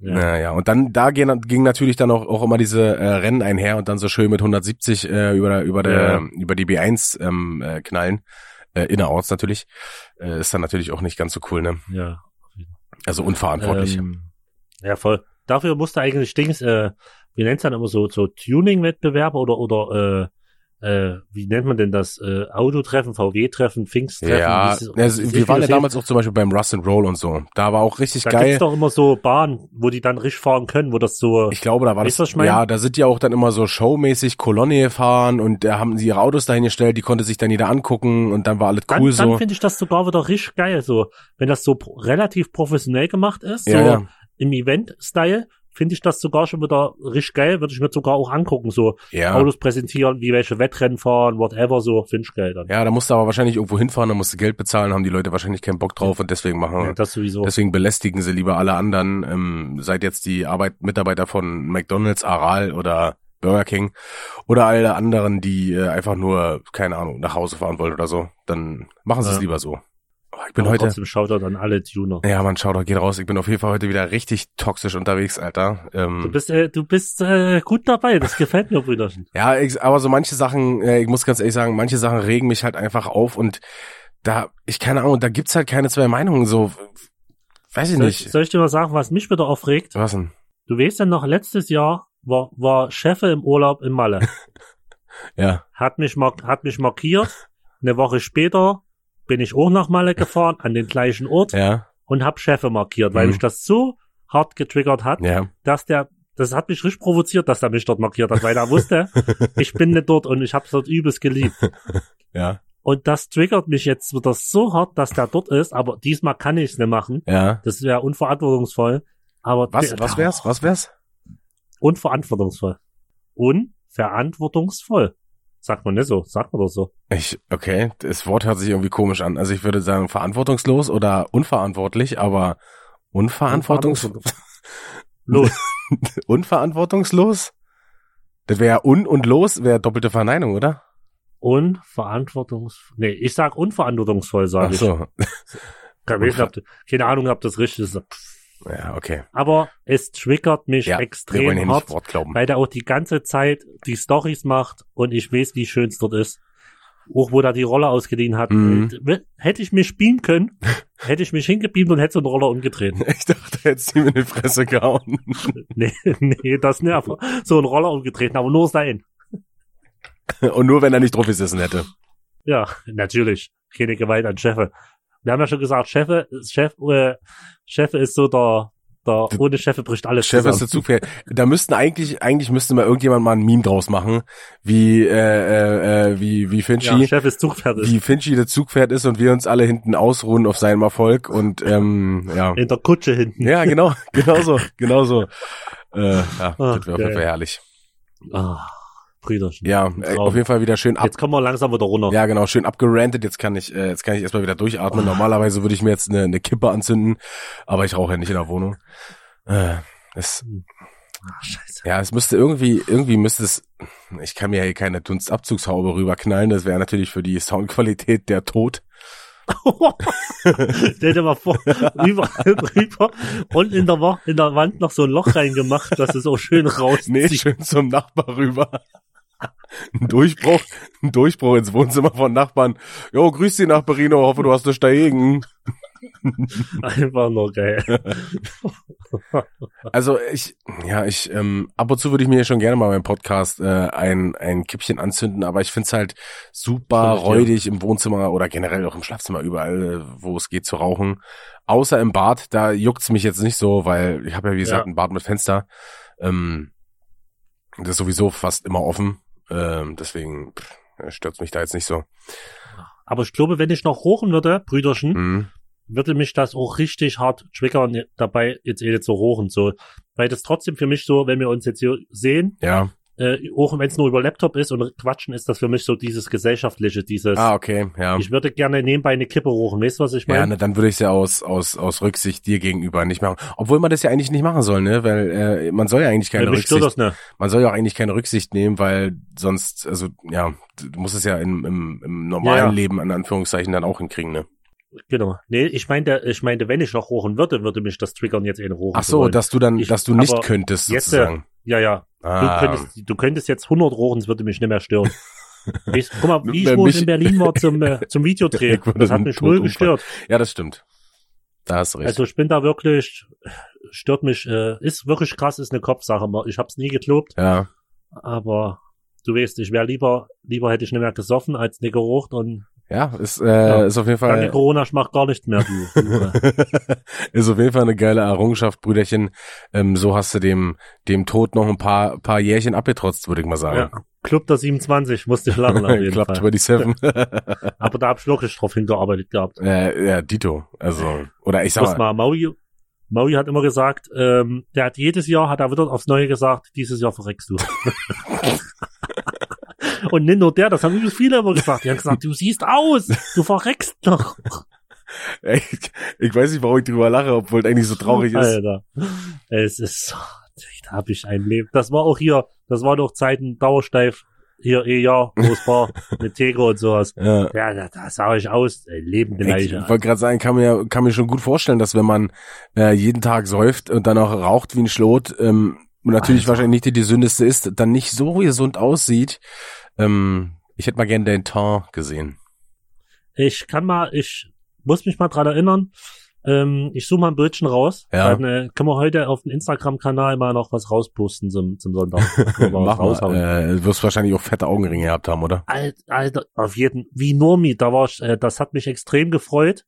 ja. ja, ja. Und dann, da ging, ging natürlich dann auch, auch immer diese äh, Rennen einher und dann so schön mit 170 äh, über, über, der, ja. über die B1 ähm, äh, knallen. Äh, innerorts natürlich. Äh, ist dann natürlich auch nicht ganz so cool, ne? Ja. Also unverantwortlich. Ähm, ja, voll. Dafür musste eigentlich Dings, äh, wie nennt's dann immer so, so Tuning-Wettbewerbe oder, oder, äh, äh, wie nennt man denn das? Äh, Autotreffen, VW-Treffen, Pfingst-Treffen? Ja, also, wir waren ja damals auch zum Beispiel beim Rust and Roll und so. Da war auch richtig da geil. Da gibt's doch immer so Bahnen, wo die dann richtig fahren können, wo das so. Ich glaube, da war das. das ja, da sind ja auch dann immer so showmäßig Kolonne gefahren und da haben sie ihre Autos dahin gestellt, die konnte sich dann jeder angucken und dann war alles cool dann, so. Dann finde ich das sogar wieder richtig geil, so. Wenn das so relativ professionell gemacht ist, ja, so ja. im Event-Style, finde ich das sogar schon wieder richtig geil, würde ich mir sogar auch angucken, so ja. Autos präsentieren, wie welche Wettrennen fahren, whatever, so finde ich geil dann. Ja, da musst du aber wahrscheinlich irgendwo hinfahren, da musst du Geld bezahlen, haben die Leute wahrscheinlich keinen Bock drauf und deswegen machen. Ja, das sowieso. Deswegen belästigen sie lieber alle anderen, ähm, seid jetzt die Arbeit Mitarbeiter von McDonald's, Aral oder Burger King oder alle anderen, die äh, einfach nur, keine Ahnung, nach Hause fahren wollen oder so, dann machen sie es lieber so. Ich bin Aber heute. Trotzdem Shoutout an alle Tuner. Ja, man, Shoutout geht raus. Ich bin auf jeden Fall heute wieder richtig toxisch unterwegs, Alter. Ähm, du bist, äh, du bist äh, gut dabei. Das gefällt mir, Brüderchen. ja, ich, aber so manche Sachen, äh, ich muss ganz ehrlich sagen, manche Sachen regen mich halt einfach auf und da, ich keine Ahnung, da gibt's halt keine zwei Meinungen. So, weiß ich soll nicht. Ich, soll ich dir mal sagen, was mich wieder aufregt? Was denn? Du weißt ja noch, letztes Jahr war, war Cheffe im Urlaub in Malle. ja. Hat mich, hat mich markiert. Eine Woche später bin ich auch nach Malle gefahren, an den gleichen Ort ja. und hab Chefe markiert, weil Mhm. mich das so hart getriggert hat, Ja. dass der, das hat mich richtig provoziert, dass er mich dort markiert hat, weil er wusste, ich bin nicht dort und ich hab's dort übelst geliebt. Ja. Und das triggert mich jetzt wieder so hart, dass der dort ist, aber diesmal kann ich's nicht machen. Ja. Das wäre unverantwortungsvoll. Aber Was, der- was wär's? Was wär's? Unverantwortungsvoll. Unverantwortungsvoll. Sagt man nicht so, sagt man doch so. Ich, okay, das Wort hört sich irgendwie komisch an. Also ich würde sagen verantwortungslos oder unverantwortlich, aber unverantwortungs Los. unverantwortungslos? Das wäre un und los, wäre doppelte Verneinung, oder? Unverantwortungsvoll. Nee, ich sag unverantwortungsvoll, Ach sage ich. so. Keine, Ahnung, ob, keine Ahnung, ob das richtig ist. Ja, okay. Aber es triggert mich Ja, extrem hart, weil der auch die ganze Zeit die Stories macht und ich weiß, wie schön es dort ist. Auch wo er die Rolle ausgeliehen hat. Mhm. Hätte ich mich beamen können, hätte ich mich hingebeamt und hätte so eine Rolle umgedreht. Ich dachte, jetzt ihm in die Fresse gehauen. nee, nee, das. Aber so einen Roller umgetreten, aber nur sein. Und nur wenn er nicht drauf gesessen hätte. Ja, natürlich. Keine Gewalt an Chefe. Wir haben ja schon gesagt, Chefe, Chef, äh, Chefe ist so der, der, ohne Chefe bricht alles Chef ist zusammen. der Zugpferd. Da müssten eigentlich, eigentlich müsste mal irgendjemand mal ein Meme draus machen, wie, äh, äh, äh, wie, wie Finchi, Ja, Chef ist zugfertig. wie Finchi der Zugpferd ist und wir uns alle hinten ausruhen auf seinem Erfolg und, ähm, ja. In der Kutsche hinten. Ja, genau, genau so, genau so. Äh, ja, Ach, das wäre. Fall herrlich. Ah, Brüderchen. Ja, äh, auf jeden Fall wieder schön ab. Jetzt kommen wir langsam wieder runter. Ja, genau, schön abgerantet. Jetzt kann ich, äh, jetzt kann ich erstmal wieder durchatmen. Normalerweise würde ich mir jetzt eine, eine Kippe anzünden, aber ich rauche ja nicht in der Wohnung. Äh, es, Ah, scheiße. ja, es müsste irgendwie, irgendwie müsste es, ich kann mir hier keine Dunstabzugshaube rüberknallen. Das wäre natürlich für die Soundqualität der Tod. Stell dir mal vor, überall drüber und in der, in der Wand noch so ein Loch reingemacht, dass es auch schön rauszieht. Nee, schön zum Nachbar rüber. Ein Durchbruch, ein Durchbruch ins Wohnzimmer von Nachbarn. Jo, grüß die Nachbarino, hoffe du hast nichts dagegen. Einfach nur geil. Also ich, ja, ich, ähm, ab und zu würde ich mir schon gerne mal beim Podcast äh, ein, ein Kippchen anzünden, aber ich find's halt super räudig im Wohnzimmer oder generell auch im Schlafzimmer, überall, äh, wo es geht, zu rauchen. Außer im Bad, da juckt's mich jetzt nicht so, weil ich habe ja, wie gesagt, Ja. ein Bad mit Fenster. Ähm, das ist sowieso fast immer offen. Ähm, deswegen pff, stört's mich da jetzt nicht so. Aber ich glaube, wenn ich noch rochen würde, Brüderchen, Mhm. würde mich das auch richtig hart triggern, dabei jetzt eh nicht so rochen, so. Weil das trotzdem für mich so, wenn wir uns jetzt hier sehen, Ja. Äh, auch wenn es nur über Laptop ist und quatschen, ist das für mich so dieses gesellschaftliche, dieses, Ah, okay, ja. ich würde gerne nebenbei eine Kippe rochen, weißt du, was ich Ja, meine? ne, dann würde ich es ja aus, aus, aus Rücksicht dir gegenüber nicht machen. Obwohl man das ja eigentlich nicht machen soll, ne? Weil äh, man soll ja eigentlich keine stört Rücksicht, das nicht. man soll ja auch eigentlich keine Rücksicht nehmen, weil sonst, also ja, du musst es ja im, im, im normalen Ja, ja. Leben an Anführungszeichen dann auch hinkriegen, ne? Genau. Nee, ich meinte, ich meinte, wenn ich noch rochen würde, würde mich das triggern, jetzt eine rochen Ach so, dass du dann, Ich- dass du nicht könntest jetzt, sozusagen. Ja, ja. Ah, Du, könntest, du könntest jetzt 100 rochen, es würde mich nicht mehr stören. Ich, guck mal, wie ich Wenn wo ich mich- in Berlin war zum, äh, zum Videodreh. Das hat mich umfallen. gestört. ja, das stimmt. Da hast du recht. Also ich bin da wirklich, stört mich, äh, ist wirklich krass, ist eine Kopfsache. Ich hab's nie geglaubt, ja. aber du weißt, ich wäre lieber, lieber hätte ich nicht mehr gesoffen als nicht gerucht und Ja, ist, äh, Ja. ist auf jeden danke Fall, Corona, ich mach gar nichts mehr, du. ist auf jeden Fall eine geile Errungenschaft, Brüderchen. Ähm, so hast du dem, dem Tod noch ein paar, paar Jährchen abgetrotzt, würde ich mal sagen. ja. Club der 27, musste ich lachen auf jeden Klappt Fall. über die Seven. Aber da hab ich wirklich drauf hingearbeitet gehabt. äh, ja, Dito. Also, oder ich sag mal, Maui, Maui hat immer gesagt, ähm, der hat jedes Jahr, hat er wieder aufs Neue gesagt, dieses Jahr verreckst du. Und nicht nur der, das haben übrigens viele immer gesagt. Die haben gesagt, du siehst aus, du verreckst noch. ey, ich weiß nicht, warum ich drüber lache, obwohl es eigentlich so traurig ist. Alter. Es ist, so, da habe ich ein Leben. Das war auch hier, das war doch Zeiten dauersteif. Hier, eh ja, es war, mit Tego und sowas. Ja. Ja, da, da sah ich aus, ey, lebende Ich Leiche. wollte gerade sagen, kann mir, kann mir schon gut vorstellen, dass wenn man äh, jeden Tag säuft und dann auch raucht wie ein Schlot, ähm, und natürlich Alter. wahrscheinlich nicht die, die Sündeste ist, dann nicht so gesund aussieht. Ähm, ich hätte mal gern den Teint gesehen. Ich kann mal, ich muss mich mal dran erinnern. Ähm, ich suche mal ein Bildchen raus. Ja. Dann äh, können wir heute auf dem Instagram-Kanal mal noch was rausposten zum, zum Sonntag. Mach raushauen. mal. Äh, wirst wahrscheinlich auch fette Augenringe gehabt haben, oder? Alt, Alter, auf jeden, wie Normi, da war ich, äh, das hat mich extrem gefreut,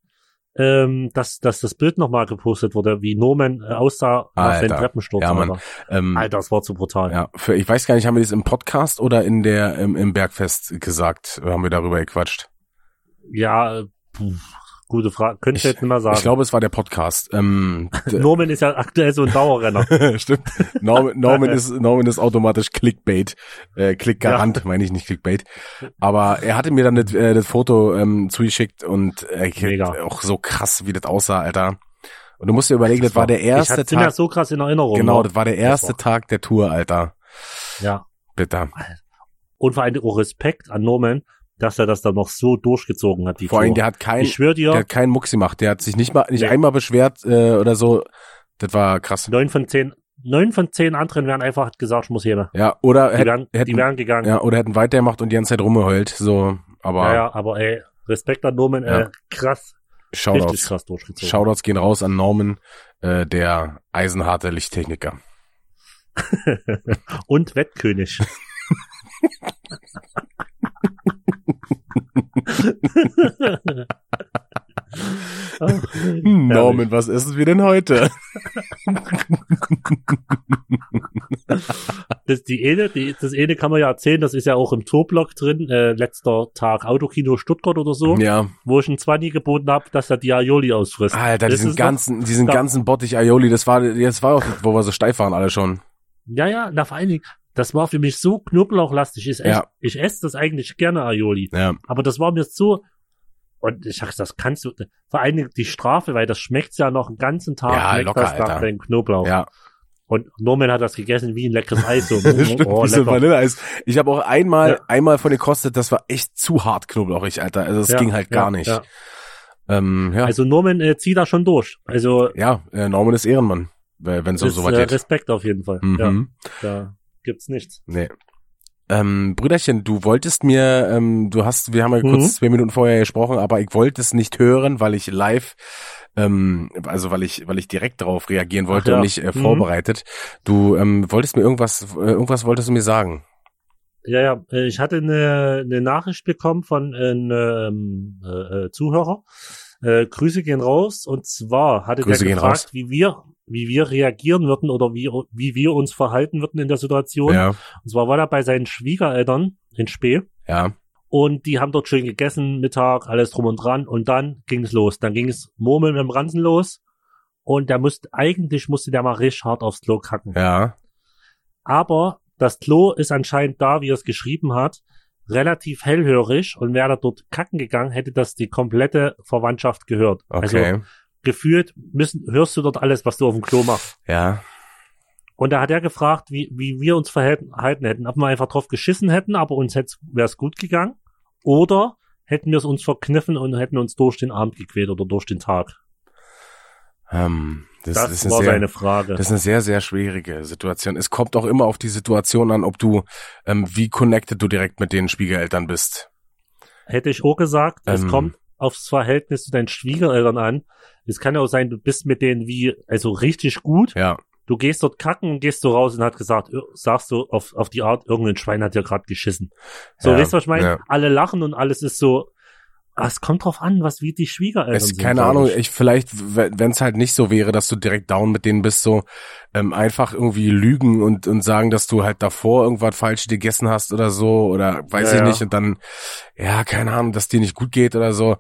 ähm, dass, dass das Bild nochmal gepostet wurde, wie Norman äh, aussah nach seinem Treppensturz. Ja, Mann. Alter. Ähm, Alter, das war zu brutal. ja, für, ich weiß gar nicht, haben wir das im Podcast oder in der im, im Bergfest gesagt? Haben wir darüber gequatscht? Ja, äh, puh, gute Frage. Könnte ich Ich- jetzt nicht mehr sagen. Ich glaube, es war der Podcast. Ähm, Norman ist ja aktuell so ein Dauerrenner. Stimmt. Norman, Norman ist Norman ist automatisch Clickbait, äh, Klickgarant, meine ich nicht Clickbait. Aber er hatte mir dann das, äh, das Foto ähm, zugeschickt und äh, Mega. auch so krass, wie das aussah, Alter. Und du musst dir überlegen, das, war der ich erste hatte ja Tag. so krass in Erinnerung. Genau, noch. das war der erste war- Tag der Tour, Alter. Ja. Bitter. Und vor allem auch Respekt an Norman, dass er das dann noch so durchgezogen hat. Die Vor allem, der hat kein, ich schwör dir, der hat keinen Mucks gemacht. Der hat sich nicht mal, nicht Nee. einmal beschwert äh, oder so. Das war krass. neun von zehn, neun von zehn anderen wären einfach gesagt, ich muss heben. Ja, oder Die hätten, wären, die hätten, wären gegangen. ja, oder hätten weitergemacht und die ganze Zeit rumgeheult. So, aber Ja, ja, aber ey, Respekt an Norman, Ja. äh, krass, richtig Shoutouts. krass durchgezogen. Shoutouts gehen raus an Norman, äh, der eisenharte Lichttechniker. Und Wettkönig. Ach, Norman, was essen wir denn heute? Das, die eine, die, das eine kann man ja erzählen, das ist ja auch im Tourblock drin, äh, letzter Tag Autokino Stuttgart oder so, ja, wo ich einen Zwanni geboten habe, dass er die Aioli ausfrisst. Alter, Das diesen ist doch- ganzen, diesen da- ganzen Bottich Aioli, das war, das war auch, wo wir so steif waren alle schon. Ja, ja, na vor allen Dingen, das war für mich so knoblauchlastig. Ich, Ja. ich esse das eigentlich gerne Aioli. Ja, Aber das war mir so, und ich sag, das kannst du, vor allen Dingen die Strafe, weil das schmeckt ja noch einen ganzen Tag, Ja, locker, das nach dem Knoblauch. ja. Und Norman hat das gegessen wie ein leckeres Eis. So, Stimmt, oh, wie so lecker. Vanilleeis. Ich habe auch einmal, Ja. einmal von gekostet, das war echt zu hart knoblauchig, Alter. Also das Ja, ging halt gar ja, nicht. Ja. Ähm, ja, Also Norman äh, zieht da schon durch. Also ja äh, Norman ist Ehrenmann, wenn es um ist, sowas äh, geht. Respekt auf jeden Fall. Ja, Mhm. Gibt's nichts. Nee. Ähm, Brüderchen, du wolltest mir, ähm, du hast, wir haben ja Mhm. kurz zwei Minuten vorher gesprochen, aber ich wollte es nicht hören, weil ich live, ähm, also weil ich, weil ich direkt darauf reagieren wollte ja. und nicht äh, Mhm. vorbereitet. Du ähm, wolltest mir irgendwas, äh, irgendwas wolltest du mir sagen. Ja, ja, äh, ich hatte eine, eine Nachricht bekommen von einem ähm, äh, äh, Zuhörer. Äh, Grüße gehen raus. Und zwar hatte Grüße der gefragt, raus. wie wir, wie wir reagieren würden oder wie, wie wir uns verhalten würden in der Situation. Ja, Und zwar war er bei seinen Schwiegereltern in Spee. ja, Und die haben dort schön gegessen, Mittag, alles drum und dran. Und dann ging es los. Dann ging es Murmeln mit dem Ransen los. Und der musste, eigentlich musste der mal richtig hart aufs Klo kacken. ja, Aber das Klo ist anscheinend da, wie er es geschrieben hat, relativ hellhörig. Und wäre da dort kacken gegangen, hätte das die komplette Verwandtschaft gehört. Also okay, gefühlt müssen, hörst du dort alles, was du auf dem Klo machst. ja, Und da hat er gefragt, wie, wie wir uns verhalten hätten. Ob wir einfach drauf geschissen hätten, aber uns wäre es gut gegangen. Oder hätten wir es uns verkniffen und hätten uns durch den Abend gequält oder durch den Tag. ähm, das, Das, ist eine war sehr, seine Frage. Das ist eine sehr, sehr schwierige Situation. Es kommt auch immer auf die Situation an, ob du, ähm, wie connected du direkt mit den Schwiegereltern bist. Hätte ich auch gesagt, es Ähm. kommt aufs Verhältnis zu deinen Schwiegereltern an. Es kann ja auch sein, du bist mit denen wie, also richtig gut. Ja, Du gehst dort kacken und gehst du raus und hat gesagt, sagst du auf, auf die Art, irgendein Schwein hat ja gerade geschissen. So, Ja, weißt du, was ich meine? ja. Alle lachen und alles ist so, ah, es kommt drauf an, was wie die Schwiegereltern es, sind. keine Ahnung, ich. ich vielleicht, wenn es halt nicht so wäre, dass du direkt down mit denen bist, so ähm, einfach irgendwie lügen und und sagen, dass du halt davor irgendwas falsch gegessen hast oder so oder weiß Ja, ich ja. nicht und dann ja keine Ahnung, dass dir nicht gut geht oder so.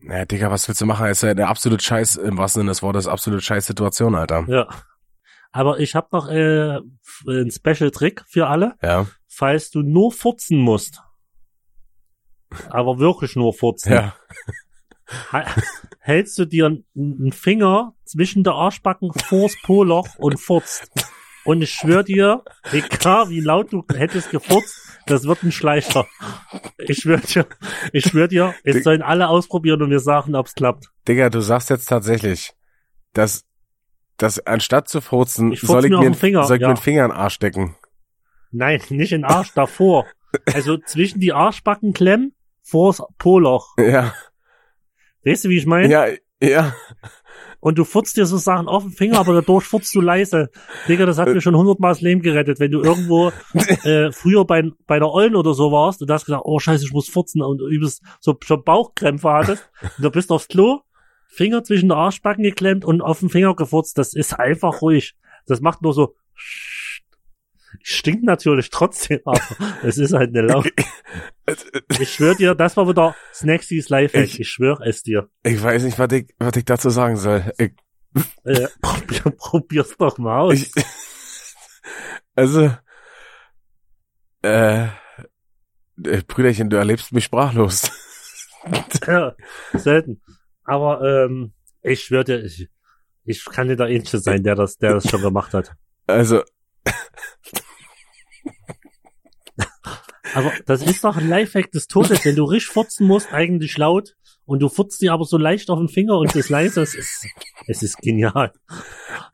Naja, Digga, was willst du machen? Es ist ja eine absolut scheiß, im wahrsten Sinne des Wortes, absolut scheiß Situation, Alter. Ja. Aber ich habe noch äh, einen Special-Trick für alle, Ja, falls du nur furzen musst. Aber wirklich nur furzen. ja, hältst du dir einen Finger zwischen der Arschbacken vors Poloch und furzt. Und ich schwör dir, egal wie laut du hättest gefurzt, das wird ein Schleicher. Ich schwör dir, ich schwör dir, es sollen alle ausprobieren und mir sagen, ob's klappt. Digga, du sagst jetzt tatsächlich, dass, dass anstatt zu furzen, Ich soll ich mir mir, einen- Finger, soll ich ja. mir den Finger in den Arsch stecken? Nein, nicht in den Arsch, davor. Also zwischen die Arschbacken klemmen, vors Poloch. Ja, Weißt du, wie ich meine? ja, ja. Und du furzt dir so Sachen auf den Finger, aber dadurch furzt du leise. Digga, das hat mir schon hundertmal das Leben gerettet. Wenn du irgendwo äh, früher bei, bei der Ollen oder so warst und hast gesagt, oh scheiße, ich muss furzen und übelst so schon Bauchkrämpfe hattest und du bist aufs Klo, Finger zwischen den Arschbacken geklemmt und auf den Finger gefurzt. Das ist einfach ruhig. Das macht nur so stinkt natürlich trotzdem, aber es ist halt eine Laune. Ich schwör dir, das war wieder Snacksy's Lifehack. Ich- Ich schwör es dir. Ich weiß nicht, was ich, was ich dazu sagen soll. Ich, Äh, probier, probier's doch mal aus. ich, also, äh, äh, Brüderchen, du erlebst mich sprachlos. Ja, selten. Aber ähm, ich schwör dir, ich, ich kann dir der Ähnliche sein, der das, der das schon gemacht hat. Also, Aber das ist doch ein Lifehack des Todes, wenn du richtig furzen musst, eigentlich laut, und du furzt dir aber so leicht auf den Finger und das leise, es ist, es ist genial.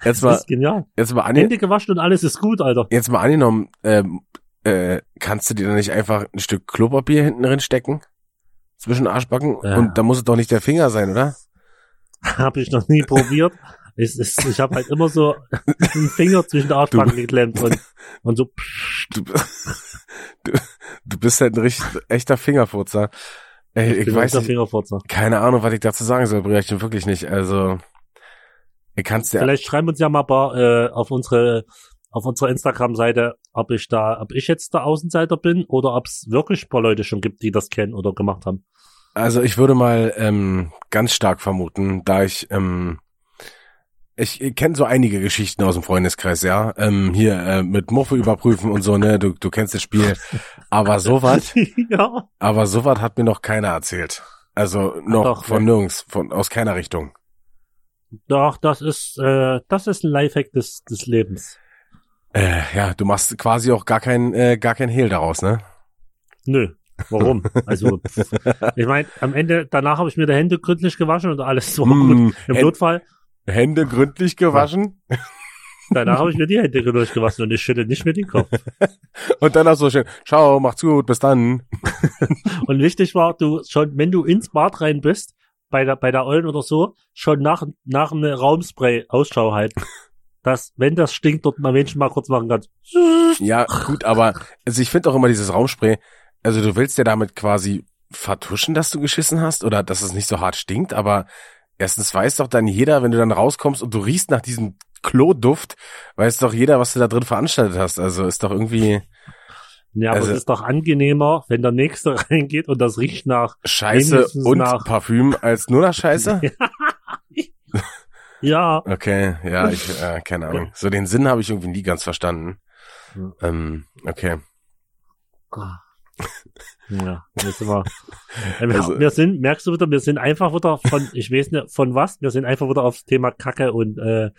Jetzt Es mal, ist genial. jetzt mal, ange Hände gewaschen und alles ist gut, Alter. jetzt mal angenommen, ähm, äh, kannst du dir da nicht einfach ein Stück Klopapier hinten drin stecken? Zwischen Arschbacken? Ja. Und da muss es doch nicht der Finger sein, oder? Habe ich noch nie probiert. Es ist, ich habe halt immer so einen Finger zwischen den Arschbacken geklemmt und, und so. Du, du, du bist halt ein richtig echter Fingerfurzer. Ey, ich, bin weiß nicht, keine Ahnung, was ich dazu sagen soll, Bruder, ich bin wirklich nicht. Also, ich kann's dir, Vielleicht schreiben uns ja mal ein paar, äh, auf unsere auf unserer Instagram-Seite, ob ich da, ob ich jetzt der Außenseiter bin oder ob es wirklich ein paar Leute schon gibt, die das kennen oder gemacht haben. also ich würde mal ähm, ganz stark vermuten, da ich, ähm, ich, kenne so einige Geschichten aus dem Freundeskreis, ja. Ähm, hier äh, mit Muffe überprüfen und so, ne, du, du kennst das Spiel. Aber sowas, ja. aber sowas hat mir noch keiner erzählt. Also noch doch, von ne? nirgends, von aus keiner Richtung. Doch, das ist, äh, das ist ein Lifehack des, des Lebens. Äh, ja, du machst quasi auch gar kein, äh, gar kein Hehl daraus, ne? Nö. Warum? Also, ich meine, am Ende, danach habe ich mir die Hände gründlich gewaschen und alles gut. Mm, Im Notfall, Hände gründlich gewaschen danach habe ich mir die Hände gründlich gewaschen und ich schüttel nicht mehr den Kopf. und dann auch so schön, ciao, macht's gut, bis dann. Und wichtig war, du schon, wenn du ins Bad rein bist, bei der, bei der Eulen oder so, schon nach, nach einem Raumspray Ausschau halten. Dass, wenn das stinkt, dort mal Menschen mal kurz machen kannst. Ja, gut, aber also ich finde auch immer dieses Raumspray, also du willst ja damit quasi vertuschen, dass du geschissen hast oder dass es nicht so hart stinkt, aber erstens weiß doch dann jeder, wenn du dann rauskommst und du riechst nach diesem Kloduft, weiß doch jeder, was du da drin veranstaltet hast. Also ist doch irgendwie Ja, aber Also- es ist doch angenehmer, wenn der Nächste reingeht und das riecht nach, Scheiße und nach- Parfüm als nur nach Scheiße? ja, Okay, ja, ich, äh, keine Ahnung. So den Sinn habe ich irgendwie nie ganz verstanden. Ähm, okay. Ja, das ist Äh, wir, Also- wir sind, merkst du wieder, wir sind einfach wieder von, ich weiß nicht, von was, wir sind einfach wieder aufs Thema Kacke und, äh,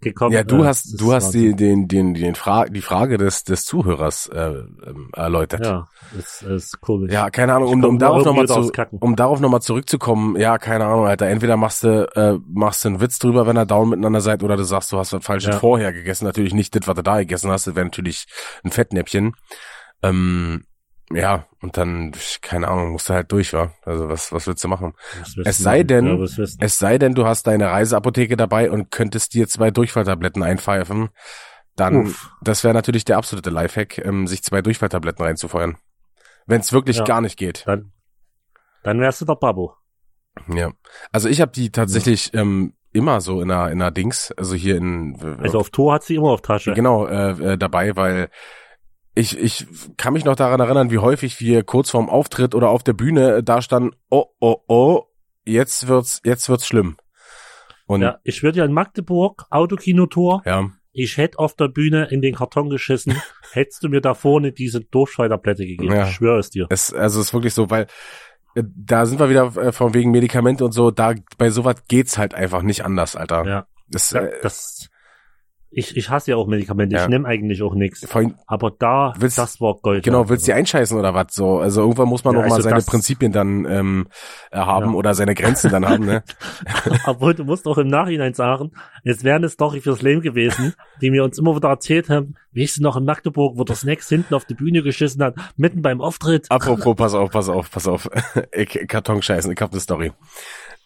gekommen. Ja, du Äh, hast, du ist hast die, den, den, den Fra die Frage des, des Zuhörers äh, ähm, erläutert. Ja, das ist komisch. Ja, keine Ahnung, um, um darauf nochmal zu, um darauf nochmal zurückzukommen, ja, keine Ahnung, Alter, entweder machst du, äh, machst du einen Witz drüber, wenn ihr down miteinander seid, oder du sagst, du hast was Falsches Ja. vorher gegessen, natürlich nicht das, was du da gegessen hast, das wäre natürlich ein Fettnäppchen. Ähm, ja, und dann, keine Ahnung, musst du halt durch, wa? Also was, was willst du machen? Willst Es sei denn- ja, Es sei denn, du hast deine Reiseapotheke dabei und könntest dir zwei Durchfalltabletten einpfeifen, dann, Uff. das wäre natürlich der absolute Lifehack, ähm, sich zwei Durchfalltabletten reinzufeuern. Wenn es wirklich Ja. gar nicht geht. Dann, dann wärst du der Babo. Ja. Also ich habe die tatsächlich ähm, immer so in einer, in einer Dings, also hier in Also auf Tour hat sie immer auf Tasche. genau äh, äh, dabei, weil ich, ich kann mich noch daran erinnern, wie häufig wir kurz vorm Auftritt oder auf der Bühne äh, da standen, oh, oh, oh, jetzt wird's, jetzt wird's schlimm. Und ja, ich würde ja in Magdeburg, Autokinotour, ja, ich hätte auf der Bühne in den Karton geschissen, hättest du mir da vorne diese Durchfalltablette gegeben. Ja. Ich schwöre es dir. es, also es ist wirklich so, weil äh, da sind wir wieder äh, von wegen Medikamente und so, da bei sowas geht's halt einfach nicht anders, Alter. Ja, Das, ja äh, das, ich, ich hasse ja auch Medikamente, Ja. ich nehme eigentlich auch nichts. Aber da, Willst- das war Gold. Genau, willst du die einscheißen oder was? So, also irgendwann muss man Ja, noch mal also seine das- Prinzipien dann ähm, äh, haben Ja. oder seine Grenzen dann haben, ne? Obwohl, du musst auch im Nachhinein sagen, es wäre eine Story fürs Leben gewesen, die mir uns immer wieder erzählt haben, wie ist noch in Magdeburg, wo der Snacks hinten auf die Bühne geschissen hat, mitten beim Auftritt. Apropos, pass auf, pass auf, pass auf. ich, Karton scheißen, ich hab eine Story.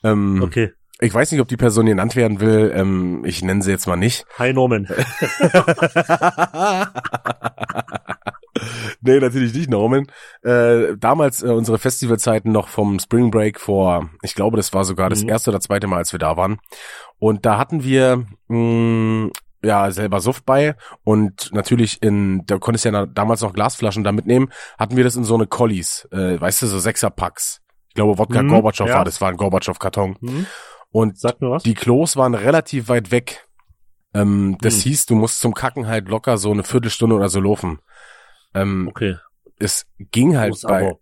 Ähm, Okay. Ich weiß nicht, ob die Person genannt werden will. Ähm, ich nenne sie jetzt mal nicht. Hi Norman. nee, natürlich nicht, Norman. Äh, damals äh, unsere Festivalzeiten noch vom Spring Break vor, ich glaube, das war sogar das Mhm. erste oder zweite Mal, als wir da waren. Und da hatten wir mh, ja selber Suft bei und natürlich in, da konntest du ja damals noch Glasflaschen da mitnehmen, hatten wir das in so eine Collies, äh, weißt du, so Sechserpacks. Ich glaube, Wodka Mhm, Gorbatschow ja. war, das war ein Gorbatschow-Karton. Hm? Und Sag mir was. die Klos waren relativ weit weg. Ähm, das Hm. hieß, du musst zum Kacken halt locker so eine Viertelstunde oder so laufen. Ähm, Okay. es ging halt bei, aber,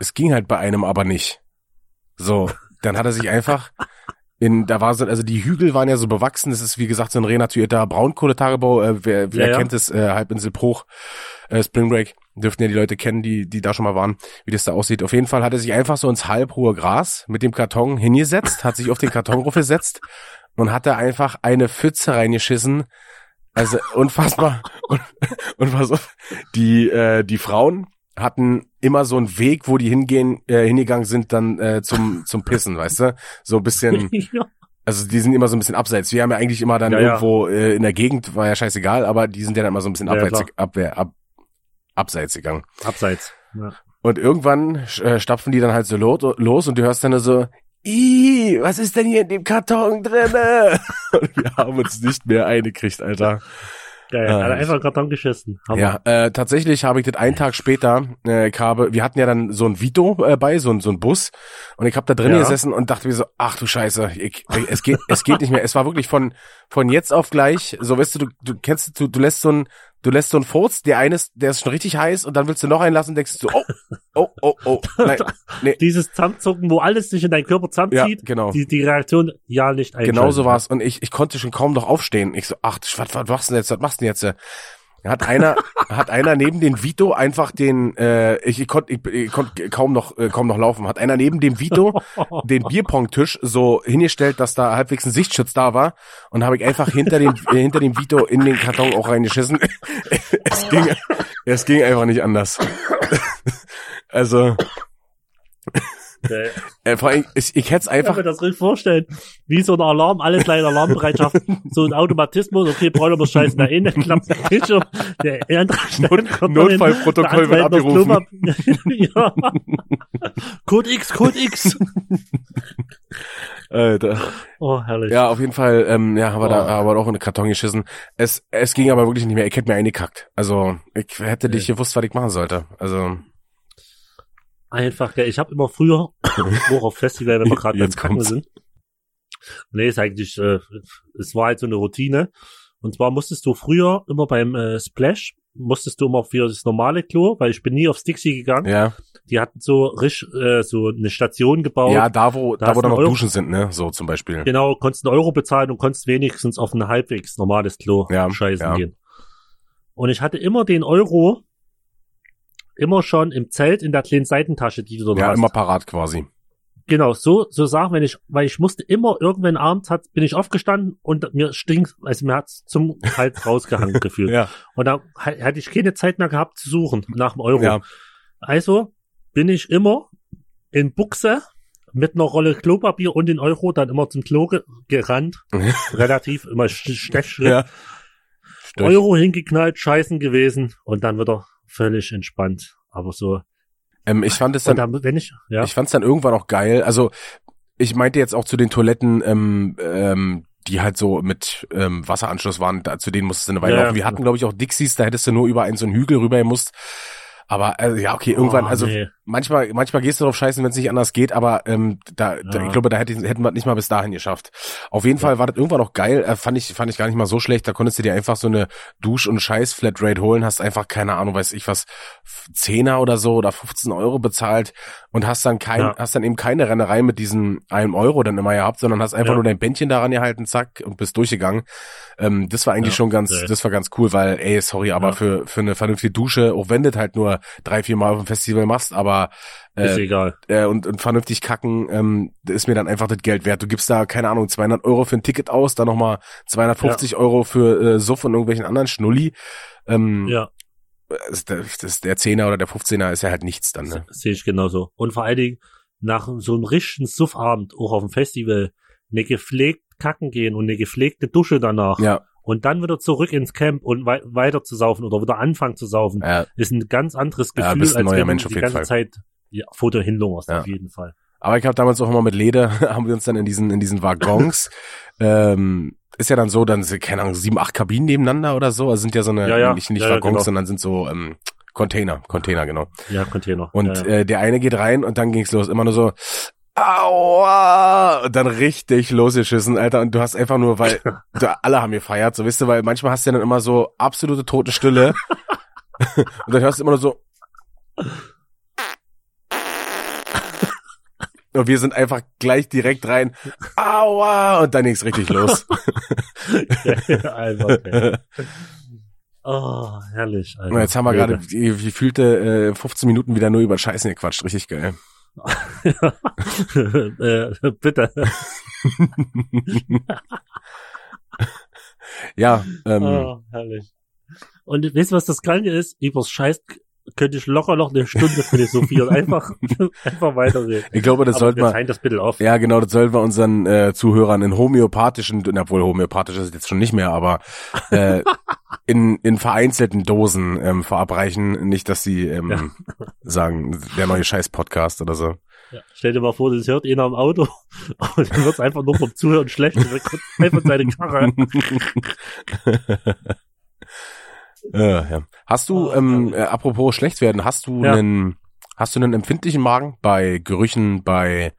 es ging halt bei einem aber nicht. So, dann hat er sich einfach in, da war so, also die Hügel waren ja so bewachsen, das ist wie gesagt so ein renaturierter Braunkohletagebau, äh, wer, wer Ja, ja. kennt es, äh, Halbinsel Bruch, äh, Spring Break, dürften ja die Leute kennen, die, die da schon mal waren, wie das da aussieht. Auf jeden Fall hat er sich einfach so ins halbhohe Gras mit dem Karton hingesetzt, hat sich auf den Karton gesetzt und hat da einfach eine Pfütze reingeschissen. Also unfassbar. Und, und auf, die, äh, die Frauen hatten immer so einen Weg, wo die hingehen, äh, hingegangen sind, dann äh, zum, zum Pissen, weißt du? So ein bisschen, also die sind immer so ein bisschen abseits. Wir haben ja eigentlich immer dann Ja, irgendwo äh, in der Gegend, war ja scheißegal, aber die sind ja dann immer so ein bisschen Ja, abseits, abwehr, ab, abseits gegangen. Abseits. Ja. Und irgendwann äh, stapfen die dann halt so lo los und du hörst dann nur so, Ih, was ist denn hier in dem Karton drinne? Und wir haben uns nicht mehr eingekriegt, Alter. Geil. Hat ich- einfach einen Karton geschissen. Hammer. Ja, äh, tatsächlich habe ich das einen Tag später, äh, ich habe, wir hatten ja dann so ein Vito äh, bei, so ein, so ein Bus und ich habe da drin Ja. gesessen und dachte mir so, ach du Scheiße, ich, ich, es geht, es geht nicht mehr. Es war wirklich von von jetzt auf gleich, so weißt du, du, du kennst, du, du lässt so ein, du lässt so einen Furz, der eines, der ist schon richtig heiß und dann willst du noch einen lassen und denkst du so, oh, oh, oh, oh, nein, nee, Dieses Zusammenzucken, wo alles sich in deinen Körper ja, zusammenzieht, genau. die, die Reaktion, ja, nicht einschalten. Genau so war's. Und ich, ich konnte schon kaum noch aufstehen. Ich so, ach, was, was machst du denn jetzt? Was machst du denn jetzt? Hat einer, hat einer neben dem Vito einfach den, äh, ich, ich konnte ich, ich konnt kaum noch, äh, kaum noch laufen. Hat einer neben dem Vito den Bierpong-Tisch so hingestellt, dass da halbwegs ein Sichtschutz da war. Und habe ich einfach hinter dem, äh, hinter dem Vito in den Karton auch reingeschissen. es ging, es ging einfach nicht anders. also, Geil. äh, vor allem, ich, ich hätte es Ich kann einfach mir das richtig vorstellen. Wie so ein Alarm, alles gleich in Alarmbereitschaft. so ein Automatismus, okay, Bräuner muss scheißen, der eine klappt der Bildschirm, der andere hin, Notfallprotokoll wird abgerufen. Ja. Code X, Code X. Alter. Oh, herrlich. Ja, auf jeden Fall, ähm, ja, haben wir da Oh. aber auch in den Karton geschissen. Es, es ging aber wirklich nicht mehr. Ich hätte mir eingekackt. Also, ich hätte nicht gewusst, was ich machen sollte. Also, Einfach, gell. Ich habe immer früher, auch auf Festival, wenn wir gerade beim Kacken sind. Nee, ist eigentlich, äh, es war halt so eine Routine. Und zwar musstest du früher immer beim äh, Splash, musstest du immer für das normale Klo, weil ich bin nie aufs Dixie gegangen. ja. Die hatten so risch, äh, so eine Station gebaut. Ja, da wo, da da, wo hast da du noch Euro- Duschen sind, ne? So zum Beispiel. Genau, konntest einen Euro bezahlen und konntest wenigstens auf ein halbwegs normales Klo Ja, scheißen ja. gehen. Und ich hatte immer den Euro immer schon im Zelt in der kleinen Seitentasche, die du dort Ja, hast. immer parat quasi. Genau, so, so sagen, wenn ich, weil ich musste immer irgendwann abends hat, bin ich aufgestanden und mir stinkt, also mir hat's zum Hals rausgehangen gefühlt. Ja, Und da ha- hatte ich keine Zeit mehr gehabt zu suchen nach dem Euro. ja. Also bin ich immer in Buchse mit einer Rolle Klopapier und den Euro dann immer zum Klo ge gerannt. Relativ immer Sch- Stechschritt. ja. Euro hingeknallt, scheißen gewesen und dann wieder völlig entspannt. Aber so. Ähm, ich fand es dann, dann, wenn ich, ja. ich fand's dann irgendwann auch geil. Also, ich meinte jetzt auch zu den Toiletten, ähm, ähm, die halt so mit ähm, Wasseranschluss waren, da, zu denen musstest du eine Weile Ja, laufen. Wir ja. hatten, glaube ich, auch Dixies, da hättest du nur über einen so einen Hügel rüber gemusst. Aber äh, ja, okay, irgendwann, Oh, also nee. Manchmal, manchmal gehst du drauf scheißen, wenn es nicht anders geht, aber ähm, da, da Ja. ich glaube, da hätte, hätten wir nicht mal bis dahin geschafft. Auf jeden Fall war das irgendwann auch geil, äh, fand ich, fand ich gar nicht mal so schlecht. Da konntest du dir einfach so eine Dusch- und Scheiß-Flatrate holen, hast einfach, keine Ahnung, weiß ich was, Zehner oder so oder 15 Euro bezahlt und hast dann kein, Ja. hast dann eben keine Rennerei mit diesen einem Euro dann immer gehabt, sondern hast einfach Ja. nur dein Bändchen daran gehalten, zack, und bist durchgegangen. Ähm, das war eigentlich Ja, schon ganz, das war ganz cool, weil, ey, sorry, aber Ja. für, für eine vernünftige Dusche, auch wenn du das halt nur drei, vier Mal auf dem Festival machst, aber ist äh, egal. äh, und, und vernünftig kacken, ähm, ist mir dann einfach das Geld wert. Du gibst da, keine Ahnung, 200 Euro für ein Ticket aus, dann nochmal 250 Euro für äh, Suff und irgendwelchen anderen Schnulli. Ähm, Ja. das, das, das, der Zehner oder der 15er ist ja halt nichts dann, ne? Sehe ich genauso. Und vor allen Dingen nach so einem richtigen Suffabend, auch auf dem Festival, eine gepflegt kacken gehen und eine gepflegte Dusche danach Ja, und dann wieder zurück ins Camp und wei weiter zu saufen oder wieder anfangen zu saufen, äh, ist ein ganz anderes Ja, Gefühl, bist ein als wenn Mensch du auf die ganze Fall. Zeit ja, Foto hinlungerst, Ja. auf jeden Fall. aber ich habe damals auch immer mit Leder, haben wir uns dann in diesen, in diesen Waggons, ähm, ist ja dann so, dann sind, keine Ahnung, sieben, acht Kabinen nebeneinander oder so, also sind ja so eine, Ja, ja. nicht, nicht Ja, ja, Waggons, genau. sondern sind so, ähm, Container, Container, genau. Ja, Container. Und ja, ja. Äh, der eine geht rein und dann ging's los. Immer nur so, aua, und dann richtig losgeschissen, Alter. Und du hast einfach nur, weil alle haben gefeiert, so weißt du, weil manchmal hast du ja dann immer so absolute Totenstille. und dann hörst du immer nur so. Und wir sind einfach gleich direkt rein. Aua! Und dann ging's richtig los. ja, einfach, okay. Oh, herrlich. Alter. Und jetzt haben wir gerade wie gefühlte äh, 15 Minuten wieder nur über Scheißen gequatscht. Richtig geil. Äh, bitte. ja, ähm, oh, herrlich. Und weißt du, was das Kranke ist? Übers Scheiß könnte ich locker noch eine Stunde philosophieren. Einfach, einfach weiterreden. Ich glaube, das sollten wir. das bitte auf. Ja, genau, das sollten wir unseren äh, Zuhörern in homöopathischen, obwohl homöopathisch ist es jetzt schon nicht mehr, aber äh, in, in vereinzelten Dosen ähm, verabreichen. Nicht, dass sie ähm, ja. sagen, der neue Scheiß-Podcast oder so. Ja. Stell dir mal vor, das hört einer im Auto und dann wird's einfach nur vom Zuhören schlecht und dann kommt einfach seine Karre. Ja, ja. Hast du, oh, ähm, äh, apropos schlecht werden, hast du ja. einen, hast du einen empfindlichen Magen bei Gerüchen, bei,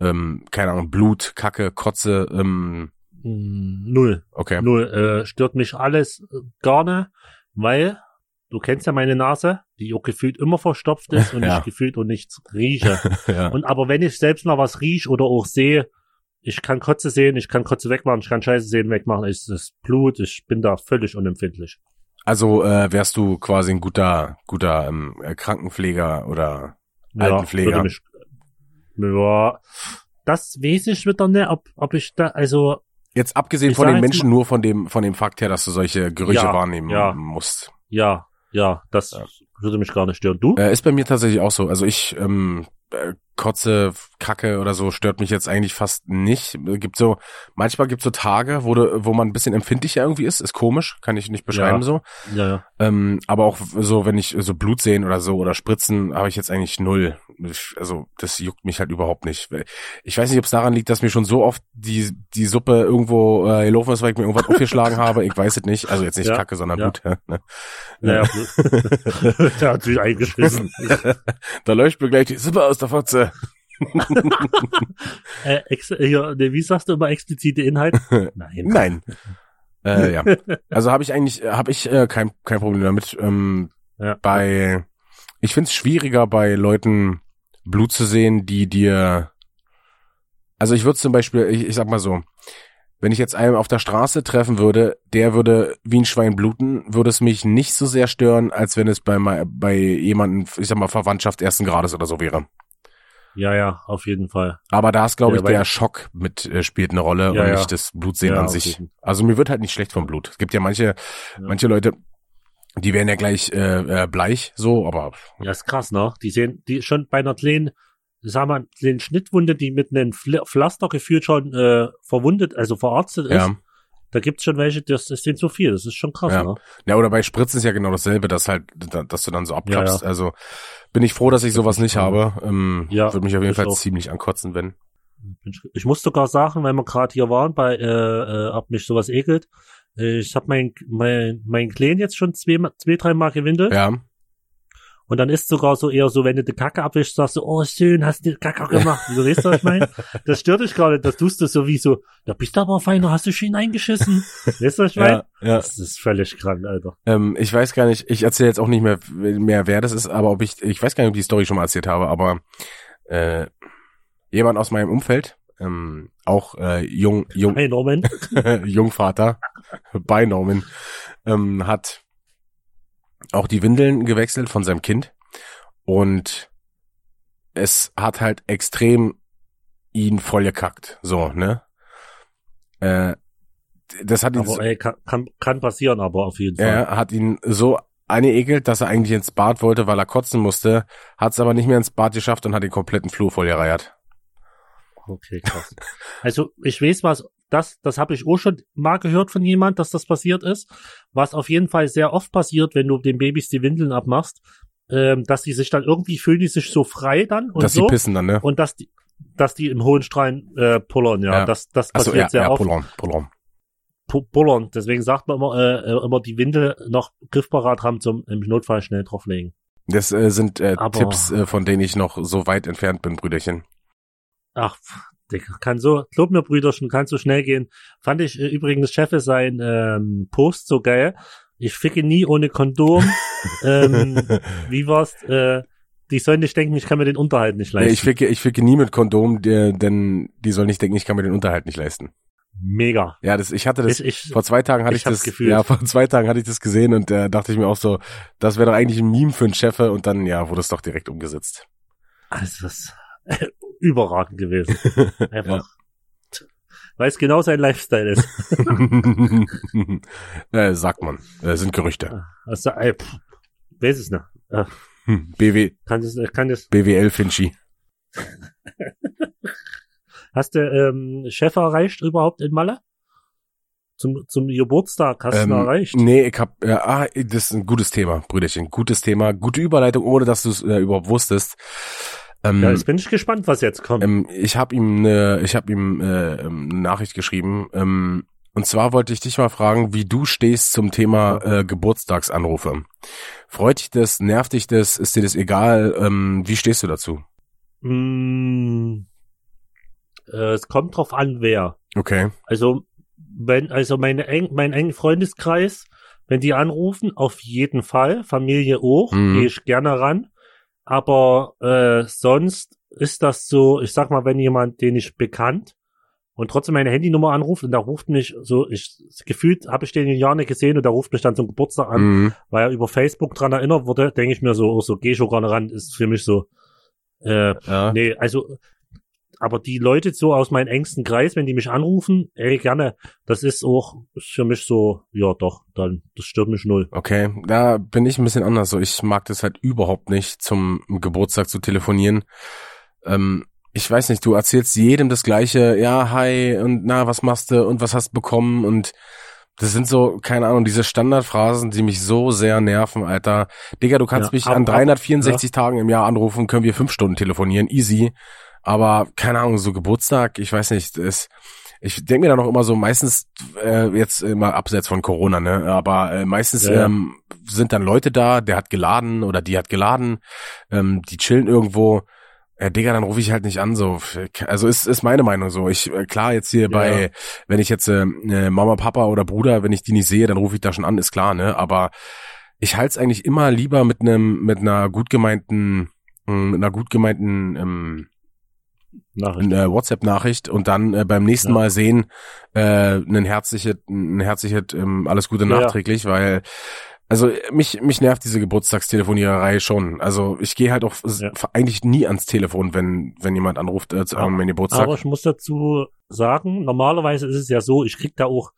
ähm, keine Ahnung, Blut, Kacke, Kotze, ähm, hm, Null. Okay. Null. Äh, stört mich alles äh, gar nicht, weil du kennst ja meine Nase, die auch gefühlt immer verstopft ist und ja. ich gefühlt und nichts rieche. ja. Und aber wenn ich selbst noch was rieche oder auch sehe, ich kann Kotze sehen, ich kann Kotze wegmachen, ich kann Scheiße sehen, wegmachen, ist das Blut, ich bin da völlig unempfindlich. Also äh, wärst du quasi ein guter, guter ähm, Krankenpfleger oder ja, Altenpfleger? Mich, ja, das weiß ich wieder nicht, ob, ob ich da, also. Jetzt abgesehen von den Menschen, nur von dem, von dem Fakt her, dass du solche Gerüche ja, wahrnehmen ja, musst. Ja, ja, das ja. würde mich gar nicht stören. Du? Äh, ist bei mir tatsächlich auch so. Also ich ähm, äh, Kotze, Kacke oder so stört mich jetzt eigentlich fast nicht. Gibt so, manchmal gibt so Tage, wo, du, wo man ein bisschen empfindlicher irgendwie ist. Ist komisch, kann ich nicht beschreiben ja. so. Ja, ja. Ähm, aber auch so, wenn ich so Blut sehen oder so oder Spritzen, habe ich jetzt eigentlich null. Also das juckt mich halt überhaupt nicht. Ich weiß nicht, ob es daran liegt, dass mir schon so oft die die Suppe irgendwo äh, gelaufen ist, weil ich mir irgendwas aufgeschlagen habe. Ich weiß es nicht. Also jetzt nicht ja, Kacke, sondern ja. Blut. Ja, ne? ja, ja. Der hat sich eingeschmissen. da läuft mir gleich die Suppe aus der Fotze. Äh, ex hier, wie sagst du immer explizite Inhalt? Nein. Nein. Äh, ja. Also habe ich eigentlich, habe ich äh, kein, kein Problem damit. Ähm, ja. Bei, ich finde es schwieriger bei Leuten Blut zu sehen, die dir, also ich würde zum Beispiel, ich, ich sag mal so, wenn ich jetzt einen auf der Straße treffen würde, der würde wie ein Schwein bluten, würde es mich nicht so sehr stören, als wenn es bei, bei jemandem, ich sag mal, Verwandtschaft ersten Grades oder so wäre. Ja, ja, auf jeden Fall. Aber da ist, glaube ja, ich, der Schock mit äh, spielt eine Rolle ja, und nicht das Blutsehen ja, an sich. Also mir wird halt nicht schlecht vom Blut. Es gibt ja manche, manche Leute, die werden ja gleich äh, äh, bleich, so, aber. Ja, ist krass, ne? Die sehen, die schon bei einer kleinen, sagen wir, kleinen Schnittwunde, die mit einem Pflaster gefühlt schon äh, verwundet, also verarztet ist. Da gibt's schon welche, das, das sind so viel, das ist schon krass, ja. ne? Ja, oder bei Spritzen ist ja genau dasselbe, dass halt, dass du dann so abklappst. Ja, ja. Also bin ich froh, dass ich sowas nicht habe. Ähm, ja, würde mich auf jeden Fall auch. ziemlich ankotzen, wenn. Ich muss sogar sagen, weil wir gerade hier waren, bei, äh, äh, ob mich sowas ekelt, äh, ich habe mein, mein, mein Kleen jetzt schon zwei, zwei drei Mal gewindelt. Ja. Und dann ist sogar so eher so, wenn du die Kacke abwischst, sagst du, oh schön, hast du Kacke gemacht. So, weißt du, was ich meine? Das stört dich gerade, das tust du so wie so, da bist du aber feiner, hast du schön eingeschissen. Weißt du, was ich meine? Ja, ja. Das ist völlig krank, Alter. Ähm, ich weiß gar nicht, ich erzähle jetzt auch nicht mehr, mehr, wer das ist, aber ob ich, ich weiß gar nicht, ob ich die Story schon mal erzählt habe, aber äh, jemand aus meinem Umfeld, ähm, auch äh, jung, jung, hey, Norman. Jungvater bei Norman, ähm, hat auch die Windeln gewechselt von seinem Kind und es hat halt extrem ihn voll gekackt, so, ne? Äh, das hat ihn aber, ey, kann, kann, kann passieren, aber auf jeden Fall. Er hat ihn so angeekelt, dass er eigentlich ins Bad wollte, weil er kotzen musste, hat es aber nicht mehr ins Bad geschafft und hat den kompletten Flur voll gereiert. Okay, krass. also ich weiß was, das, das habe ich auch schon mal gehört von jemand, dass das passiert ist. Was auf jeden Fall sehr oft passiert, wenn du den Babys die Windeln abmachst, ähm, dass die sich dann irgendwie fühlen die sich so frei dann und dass so. Dass die pissen dann, ne? Und dass die, dass die im hohen Strahlen äh, pullern, ja. ja. Das, das passiert so, ja, sehr ja, oft. Pullern, pullern. Pullern. Deswegen sagt man immer, äh, äh, immer die Windel noch griffparat haben zum im Notfall schnell drauflegen. Das äh, sind äh, Tipps, äh, von denen ich noch so weit entfernt bin, Brüderchen. Ach, Digga, kann so, glaub mir, Brüderchen, kann so schnell gehen. Fand ich äh, übrigens Cheffe sein ähm, Post so geil. Ich ficke nie ohne Kondom. ähm, wie war's? Äh, die sollen nicht denken, ich kann mir den Unterhalt nicht leisten. Nee, ich ficke, ich ficke nie mit Kondom, der, denn die sollen nicht denken, ich kann mir den Unterhalt nicht leisten. Mega. Ja, das, ich hatte das, Ich- ich- vor zwei Tagen hatte ich, ich das, gefühlt. ja, vor zwei Tagen hatte ich das gesehen und äh, dachte ich mir auch so, das wäre doch eigentlich ein Meme für einen Chefe und dann, ja, wurde es doch direkt umgesetzt. Also das überragend gewesen. Einfach. Weil es genau sein Lifestyle ist. äh, sagt man, äh, sind Gerüchte. Also, ey, pff, weiß es nicht. Äh, Hm, BW, kann das, kann das, BWL Finchi. hast du ähm, Chef erreicht überhaupt in Malle? Zum, zum Geburtstag hast du ihn Ähm, erreicht? nee, ich hab, äh, ah, das ist ein gutes Thema, Brüderchen. Gutes Thema, gute Überleitung, ohne dass du es äh, überhaupt wusstest. Ähm, Ja, jetzt bin ich gespannt, was jetzt kommt. ähm, ich habe ihm eine, ich habe ihm äh, ähm, eine Nachricht geschrieben. Ähm, und zwar wollte ich dich mal fragen, wie du stehst zum Thema äh, Geburtstagsanrufe. Freut dich das? Nervt dich das? Ist dir das egal? Ähm, wie stehst du dazu? Mm, äh, es kommt drauf an, wer. Okay. Also, wenn, also meine eng, mein engen Freundeskreis, wenn die anrufen, auf jeden Fall, Familie auch, Mhm. gehe ich gerne ran. Aber äh, sonst ist das so, ich sag mal, wenn jemand, den ich bekannt und trotzdem meine Handynummer anruft und da ruft mich so, ich gefühlt habe ich den in Jahren nicht gesehen und der ruft mich dann zum Geburtstag an, Mhm. weil er über Facebook dran erinnert wurde, denke ich mir so, oh, so geh ich schon gar nicht ran, ist für mich so, äh, Ja. Nee, also, aber die Leute so aus meinem engsten Kreis, wenn die mich anrufen, ey, gerne, das ist auch ist für mich so, ja doch, dann, das stört mich null. Okay, da bin ich ein bisschen anders. So, ich mag das halt überhaupt nicht, zum Geburtstag zu telefonieren. Ähm, ich weiß nicht, du erzählst jedem das Gleiche. Ja, hi und na, was machst du und was hast du bekommen und das sind so, keine Ahnung, diese Standardphrasen, die mich so sehr nerven, Alter. Digga, du kannst Ja, mich aber- an 364 Tagen im Jahr anrufen, können wir fünf Stunden telefonieren, easy. Aber keine Ahnung, so Geburtstag, ich weiß nicht, ist, ich denke mir da noch immer so, meistens, äh, jetzt immer abseits von Corona, ne, aber äh, meistens Ja, ja. Ähm, sind dann Leute da, der hat geladen oder die hat geladen, ähm, die chillen irgendwo. Ja, Digga, dann rufe ich halt nicht an, so. Also ist, ist meine Meinung so. Ich, äh, klar, jetzt hier bei, wenn ich jetzt äh, äh, Mama, Papa oder Bruder, wenn ich die nicht sehe, dann rufe ich da schon an, ist klar, ne? Aber ich halte es eigentlich immer lieber mit einem, mit einer gut gemeinten, mh, mit einer gut gemeinten ähm, Nachricht. eine WhatsApp-Nachricht und dann äh, beim nächsten Ja. Mal sehen, äh, ein herzliches, ein herzliches, ähm, alles Gute Ja, ja. nachträglich, weil also mich mich nervt diese Geburtstagstelefoniererei schon. Also ich gehe halt auch Ja. eigentlich nie ans Telefon, wenn wenn jemand anruft äh, zu meinen Geburtstag. Aber ich muss dazu sagen, normalerweise ist es ja so, ich krieg da auch,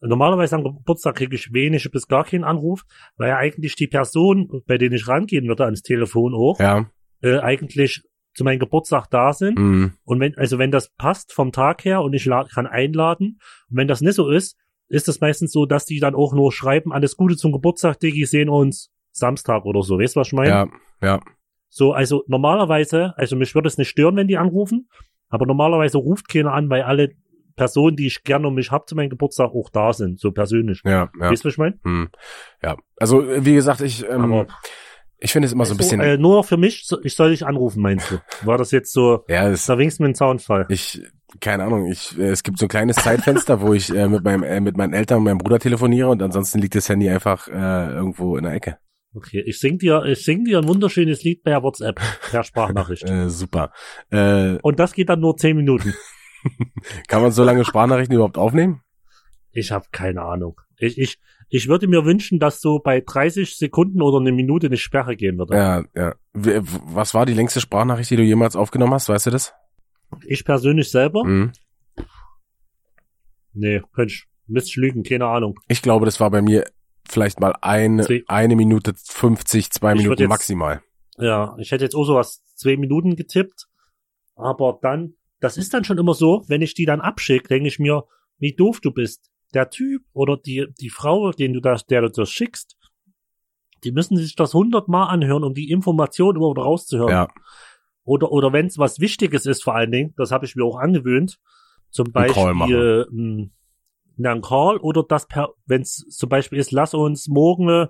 normalerweise am Geburtstag kriege ich wenig bis gar keinen Anruf, weil ja eigentlich die Person, bei denen ich rangehen würde ans Telefon auch, ja, äh, eigentlich zu meinem Geburtstag da sind. mhm. Und wenn, also wenn das passt vom Tag her und ich kann einladen, und wenn das nicht so ist, ist es meistens so, dass die dann auch nur schreiben, alles Gute zum Geburtstag, Diggi, sehen uns Samstag oder so. Weißt du, was ich meine? ja, ja, So, also normalerweise, also mich würde es nicht stören, wenn die anrufen, aber normalerweise ruft keiner an, weil alle Personen, die ich gerne um mich hab zu meinem Geburtstag, auch da sind, so persönlich. ja, ja. Weißt du, was ich meine? Hm. Ja, also wie gesagt, ich ähm, Aber- ich finde es immer so ein Also, bisschen äh, nur für mich, ich soll dich anrufen, meinst du? War das jetzt so, ja, es, da winkst du mir einen Zaunfall? Ich, keine Ahnung, ich, äh, es gibt so ein kleines Zeitfenster, wo ich äh, mit meinem, äh, mit meinen Eltern und meinem Bruder telefoniere und ansonsten liegt das Handy einfach äh, irgendwo in der Ecke. Okay, ich sing dir, ich sing dir ein wunderschönes Lied per WhatsApp, per Sprachnachricht. Äh, super. Äh, Und das geht dann nur zehn Minuten. kann man so lange Sprachnachrichten überhaupt aufnehmen? Ich habe keine Ahnung. Ich, ich, ich würde mir wünschen, dass so bei 30 Sekunden oder eine Minute eine Sperre gehen würde. Ja, ja. Was war die längste Sprachnachricht, die du jemals aufgenommen hast? Weißt du das? Ich persönlich selber? Mhm. Nee, könnte ich, müsste ich lügen, keine Ahnung. Ich glaube, das war bei mir vielleicht mal eine, eine Minute 50, zwei Ich Minuten jetzt- maximal. Ja, ich hätte jetzt auch sowas zwei Minuten getippt, aber dann, das ist dann schon immer so, wenn ich die dann abschicke, denke ich mir, wie doof du bist. Der Typ oder die, die Frau, den du das, der du das schickst, die müssen sich das hundertmal anhören, um die Information überhaupt rauszuhören. Ja, Oder, oder wenn es was Wichtiges ist, vor allen Dingen, das habe ich mir auch angewöhnt, zum Einen Call Beispiel ähm, Call oder das per, wenn es zum Beispiel ist, lass uns morgen äh,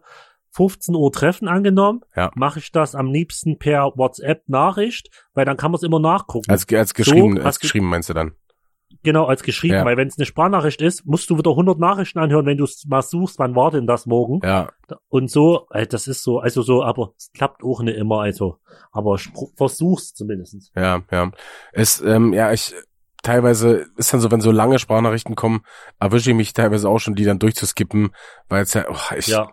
15 Uhr treffen angenommen, Ja. mache ich das am liebsten per WhatsApp Nachricht, weil dann kann man es immer nachgucken. als, als geschrieben, hast als geschrieben meinst du dann? Genau als geschrieben, Ja. weil wenn es eine Sprachnachricht ist, musst du wieder 100 Nachrichten anhören, wenn du mal suchst, wann war denn das morgen? Ja, Und so, äh, das ist so, also so, aber es klappt auch nicht immer, also, aber versuch's zumindest. ja, ja. Es, ähm, ja, ich, teilweise ist dann so, wenn so lange Sprachnachrichten kommen, erwische ich mich teilweise auch schon, die dann durchzuskippen, weil es ja, oh, ich, Ja,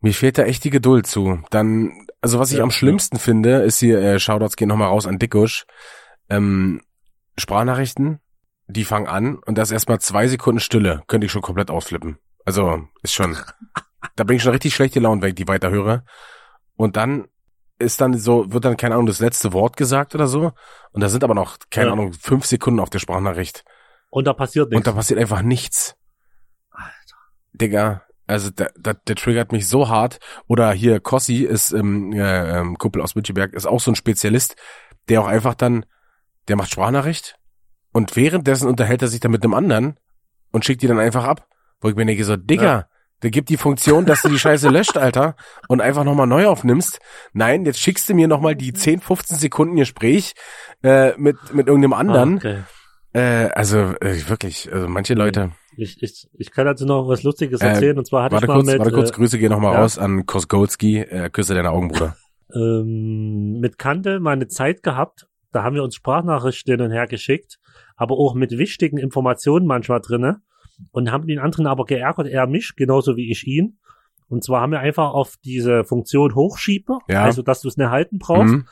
mir fehlt da echt die Geduld zu. Dann, also was ich Ja, am schlimmsten finde, ist hier, äh, Shoutouts gehen nochmal raus an Dickusch, ähm, Sprachnachrichten, die fangen an und da ist erstmal zwei Sekunden Stille, könnte ich schon komplett ausflippen. Also, ist schon, da bin ich schon richtig schlecht gelaunt, wenn ich die weiterhöre. Und dann ist dann so, wird dann, keine Ahnung, das letzte Wort gesagt oder so. Und da sind aber noch, keine Ja. Ahnung, fünf Sekunden auf der Sprachnachricht. und da passiert Und nichts. da passiert einfach nichts. Alter. Digga, also der, der, der triggert mich so hart. Oder hier Kossi ist ähm, äh, ähm, Kumpel aus Bütcheberg, ist auch so ein Spezialist, der auch einfach dann, der macht Sprachnachricht und währenddessen unterhält er sich dann mit einem anderen und schickt die dann einfach ab. Wo ich mir denke so, Digga, Ja. der gibt die Funktion, dass du die Scheiße löscht, Alter, und einfach nochmal neu aufnimmst. Nein, jetzt schickst du mir nochmal die 10, 15 Sekunden Gespräch äh, mit, mit irgendeinem anderen. Ah, okay. Äh, also äh, wirklich, also manche Leute. Ich, ich, ich kann dazu noch was Lustiges Äh, erzählen, und zwar hatte Warte ich mal kurz, mit, warte kurz, äh, Grüße gehen nochmal ja. raus an Kosgolski, äh, Küsse deine Augen, Bruder. ähm, mit Kante mal eine Zeit gehabt, da haben wir uns Sprachnachrichten hin und her geschickt, aber auch mit wichtigen Informationen manchmal drinne und haben den anderen aber geärgert, er mich, genauso wie ich ihn. Und zwar haben wir einfach auf diese Funktion Hochschiebe, Ja. also dass du es nicht halten brauchst, Mhm.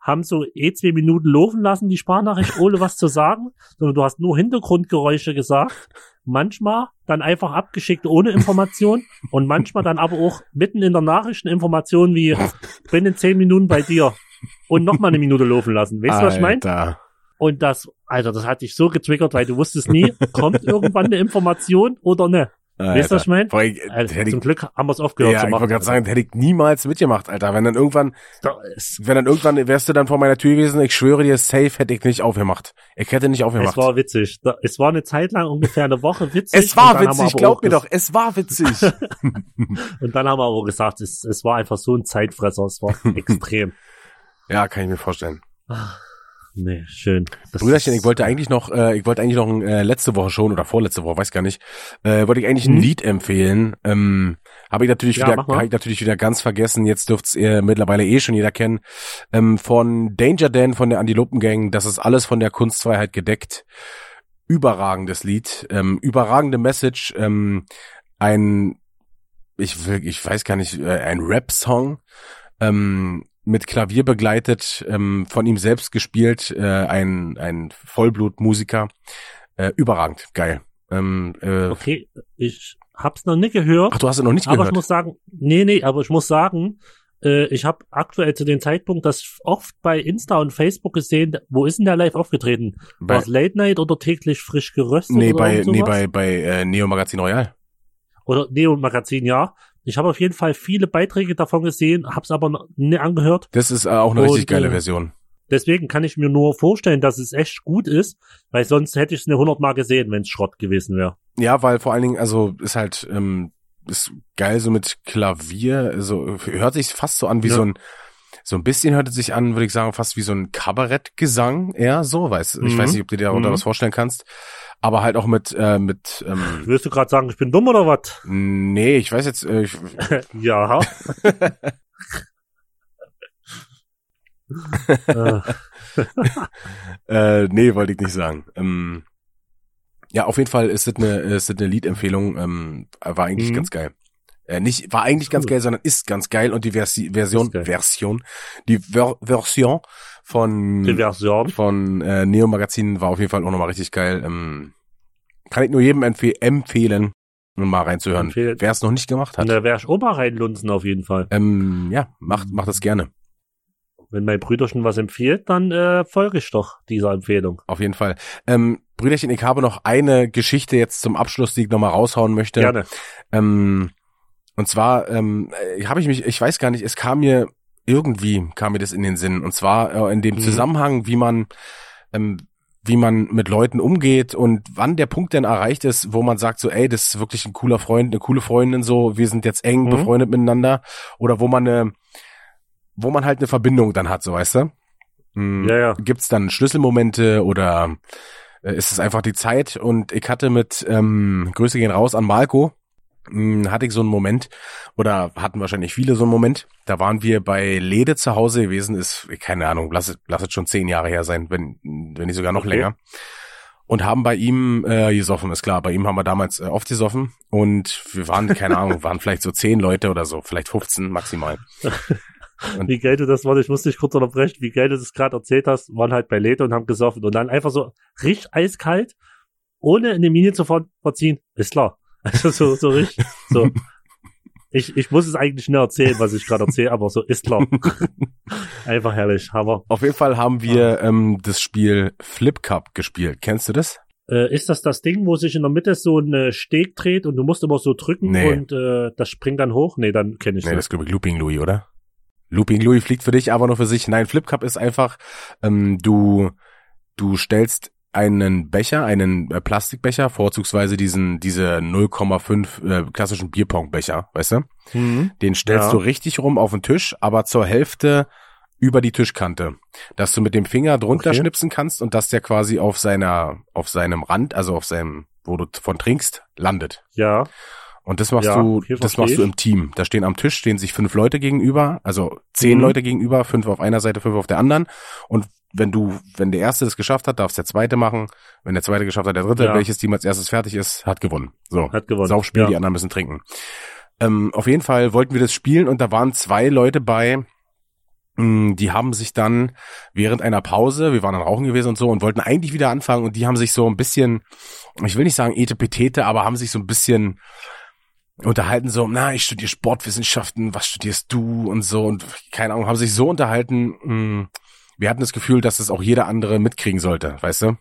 haben so eh zwei Minuten laufen lassen, die Sprachnachricht, ohne was zu sagen, sondern du hast nur Hintergrundgeräusche gesagt. Manchmal dann einfach abgeschickt ohne Information und manchmal dann aber auch mitten in der Nachricht eine Information wie, bin in zehn Minuten bei dir und noch mal eine Minute laufen lassen. Weißt du, was ich meine? Alter. Und das, Alter, das hat dich so getriggert, weil du wusstest nie, kommt irgendwann eine Information oder ne. Weißt du, was ich meine? Also, hätte zum ich, Glück haben wir es aufgehört ja, zu ich machen. wollte gerade sagen, hätte ich niemals mitgemacht, Alter. Wenn dann irgendwann, wenn dann irgendwann wärst du dann vor meiner Tür gewesen, ich schwöre dir, safe hätte ich nicht aufgemacht. Ich hätte nicht aufgemacht. Es war witzig. Es war eine Zeit lang ungefähr eine Woche witzig. Es war witzig, glaub mir doch, es war witzig. Und dann haben wir aber gesagt, es, es war einfach so ein Zeitfresser. Es war extrem. Ja, kann ich mir vorstellen. Nee, schön. Das Brüderchen, ich wollte eigentlich noch, äh, ich wollte eigentlich noch ein, äh, letzte Woche schon oder vorletzte Woche, weiß gar nicht, äh, wollte ich eigentlich ein Mhm. Lied empfehlen. Ähm, habe ich natürlich Ja, wieder, habe ich natürlich wieder ganz vergessen. Jetzt dürft's ihr mittlerweile eh schon jeder kennen. Ähm, von Danger Dan von der Antilopen Gang. Das ist alles von der Kunstfreiheit gedeckt. Überragendes Lied, ähm, überragende Message. Ähm, ein, ich will, ich weiß gar nicht, äh, ein Rap-Song. Ähm, mit Klavier begleitet, ähm, von ihm selbst gespielt, äh, ein, ein Vollblutmusiker. Äh, überragend, geil. Ähm, äh, Okay, ich hab's noch nicht gehört, Ach, du hast es noch nicht aber gehört. ich muss sagen, nee, nee, aber ich muss sagen, äh, ich habe aktuell zu dem Zeitpunkt das oft bei Insta und Facebook gesehen, wo ist denn der live aufgetreten? bei, War es Late Night oder täglich frisch geröstet? nee, oder bei, nee, bei, bei äh, Neo Magazin Royal. Oder Neo Magazin, ja. Ich habe auf jeden Fall viele Beiträge davon gesehen, hab's aber noch nie angehört. Das ist äh, auch eine Und, richtig geile äh, Version. Deswegen kann ich mir nur vorstellen, dass es echt gut ist, weil sonst hätte ich es eine 100 Mal gesehen, wenn es Schrott gewesen wäre. Ja, weil vor allen Dingen, also ist halt, ähm, ist geil so mit Klavier, so hört sich fast so an wie Ja. so ein, so ein bisschen hört es sich an, würde ich sagen, fast wie so ein Kabarettgesang eher so, weiß, ich Mhm. weiß nicht, ob du dir darunter Mhm. was vorstellen kannst, aber halt auch mit, äh, mit, ähm, Willst du gerade sagen, ich bin dumm oder was? nee, ich weiß jetzt, äh, ich, ja. äh, Äh, nee, wollte ich nicht sagen. Ähm, ja, auf jeden Fall ist das eine, ist das eine Liedempfehlung. Ähm, war eigentlich Mhm. ganz geil. Äh, nicht, war eigentlich ganz Cool. geil, sondern ist ganz geil und die Versi Version. Version, die Ver Version von, die Version. von äh, Neo Magazin war auf jeden Fall auch nochmal richtig geil. Ähm, kann ich nur jedem empfe empfehlen, mal reinzuhören. Wer es noch nicht gemacht Und hat. da wäre ich auch mal reinlunzen auf jeden Fall. Ähm, ja, macht, macht das gerne. Wenn mein Brüderchen was empfiehlt, dann äh, folge ich doch dieser Empfehlung. Auf jeden Fall. Ähm, Brüderchen, ich habe noch eine Geschichte jetzt zum Abschluss, die ich nochmal raushauen möchte. Gerne. Ähm, und zwar ähm, äh, habe ich mich, ich weiß gar nicht, es kam mir irgendwie kam mir das in den Sinn. Und zwar äh, in dem Mhm. Zusammenhang, wie man ähm, wie man mit Leuten umgeht und wann der Punkt denn erreicht ist, wo man sagt so, ey, das ist wirklich ein cooler Freund, eine coole Freundin, so, wir sind jetzt eng Mhm. befreundet miteinander, oder wo man eine, wo man halt eine Verbindung dann hat, so weißt du. Mhm. Ja, ja. Gibt's dann Schlüsselmomente oder äh, ist es einfach die Zeit und ich hatte mit, ähm, Grüße gehen raus an Marco, hatte ich so einen Moment, oder hatten wahrscheinlich viele so einen Moment, da waren wir bei Lede zu Hause gewesen, ist, keine Ahnung, lass es, lass es schon zehn Jahre her sein, wenn, wenn nicht sogar noch Okay. länger. Und haben bei ihm äh, gesoffen, ist klar. Bei ihm haben wir damals äh, oft gesoffen und wir waren, keine Ahnung, waren vielleicht so zehn Leute oder so, vielleicht 15 maximal. Wie geil du das, warte, ich muss dich kurz unterbrechen, wie geil du das gerade erzählt hast, waren halt bei Lete und haben gesoffen und dann einfach so richtig eiskalt, ohne in die Mine zu ver verziehen, ist klar. Also so, so richtig, so. Ich, ich muss es eigentlich nicht erzählen, was ich gerade erzähle, aber so ist klar. Einfach herrlich, Hammer. Auf jeden Fall haben wir ähm, das Spiel Flip Cup gespielt. Kennst du das? Äh, ist das das Ding, wo sich in der Mitte so ein äh, Steg dreht und du musst immer so drücken Nee. und äh, das springt dann hoch? Nee, dann kenne ich Nee, das. das ist glaube ich Looping Louis, oder? Looping Louis fliegt für dich, aber nur für sich. Nein, Flip Cup ist einfach, ähm, du, du stellst einen Becher, einen äh, Plastikbecher, vorzugsweise diesen, diese 0,5 äh, klassischen Bierpongbecher, weißt du? Mhm. Den stellst Ja. du richtig rum auf den Tisch, aber zur Hälfte über die Tischkante, dass du mit dem Finger drunter Okay. schnipsen kannst und dass der quasi auf seiner, auf seinem Rand, also auf seinem, wo du von trinkst, landet. Ja, Und das machst Ja, du, das machst du ich. im Team. Da stehen am Tisch stehen sich fünf Leute gegenüber, also zehn Mhm. Leute gegenüber, fünf auf einer Seite, fünf auf der anderen. Und wenn du, wenn der erste das geschafft hat, darf der zweite machen. Wenn der zweite geschafft hat, der dritte, Ja. welches Team als erstes fertig ist, hat gewonnen. So. hat gewonnen. Saufspiel, ja. die anderen müssen trinken. Ähm, auf jeden Fall wollten wir das spielen und da waren zwei Leute bei, mh, die haben sich dann während einer Pause, wir waren dann rauchen gewesen und so und wollten eigentlich wieder anfangen und die haben sich so ein bisschen, ich will nicht sagen Etepetete, aber haben sich so ein bisschen unterhalten so, na, ich studiere Sportwissenschaften, was studierst du und so und keine Ahnung, haben sich so unterhalten, mh, wir hatten das Gefühl, dass es auch jeder andere mitkriegen sollte, weißt du?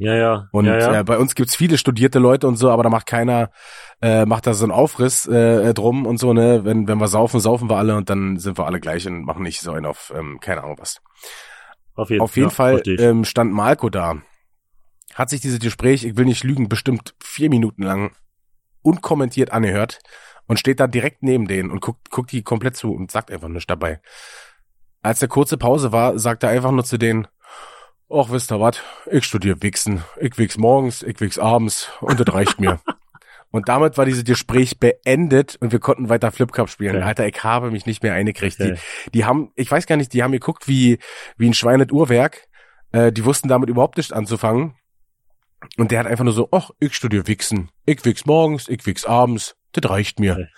Ja, ja. Und ja, ja. Äh, bei uns gibt's viele studierte Leute und so, aber da macht keiner, äh, macht da so einen Aufriss äh, drum und so, ne? Wenn, wenn wir saufen, saufen wir alle und dann sind wir alle gleich und machen nicht so einen auf, ähm, keine Ahnung was. auf jeden, Auf jeden ja, Fall ähm, stand Marco da. Hat sich dieses Gespräch, ich will nicht lügen, bestimmt vier Minuten lang unkommentiert angehört und steht da direkt neben denen und guckt, guckt die komplett zu und sagt einfach nichts dabei. Als der kurze Pause war, sagt er einfach nur zu denen, ach, wisst ihr was, ich studiere Wichsen. Ich wichs morgens, ich wichs abends und das reicht mir. Und damit war dieses Gespräch beendet und wir konnten weiter Flip Cup spielen. Okay. Alter, ich habe mich nicht mehr eingekriegt. Okay. Die, die haben, ich weiß gar nicht, die haben geguckt wie, wie ein Schweinet Uhrwerk. Äh, die wussten damit überhaupt nicht anzufangen. Und der hat einfach nur so, ach, ich studiere Wichsen. Ich wichs morgens, ich wichs abends. Das reicht mir.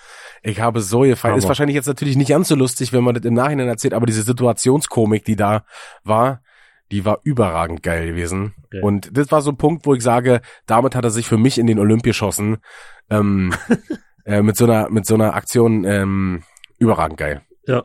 Ich habe so gefallen. Ist wahrscheinlich jetzt natürlich nicht ganz so lustig, wenn man das im Nachhinein erzählt, aber diese Situationskomik, die da war, die war überragend geil gewesen. Okay. Und das war so ein Punkt, wo ich sage, damit hat er sich für mich in den Olymp geschossen. Ähm, äh, mit so einer, mit so einer Aktion ähm, überragend geil. Ja.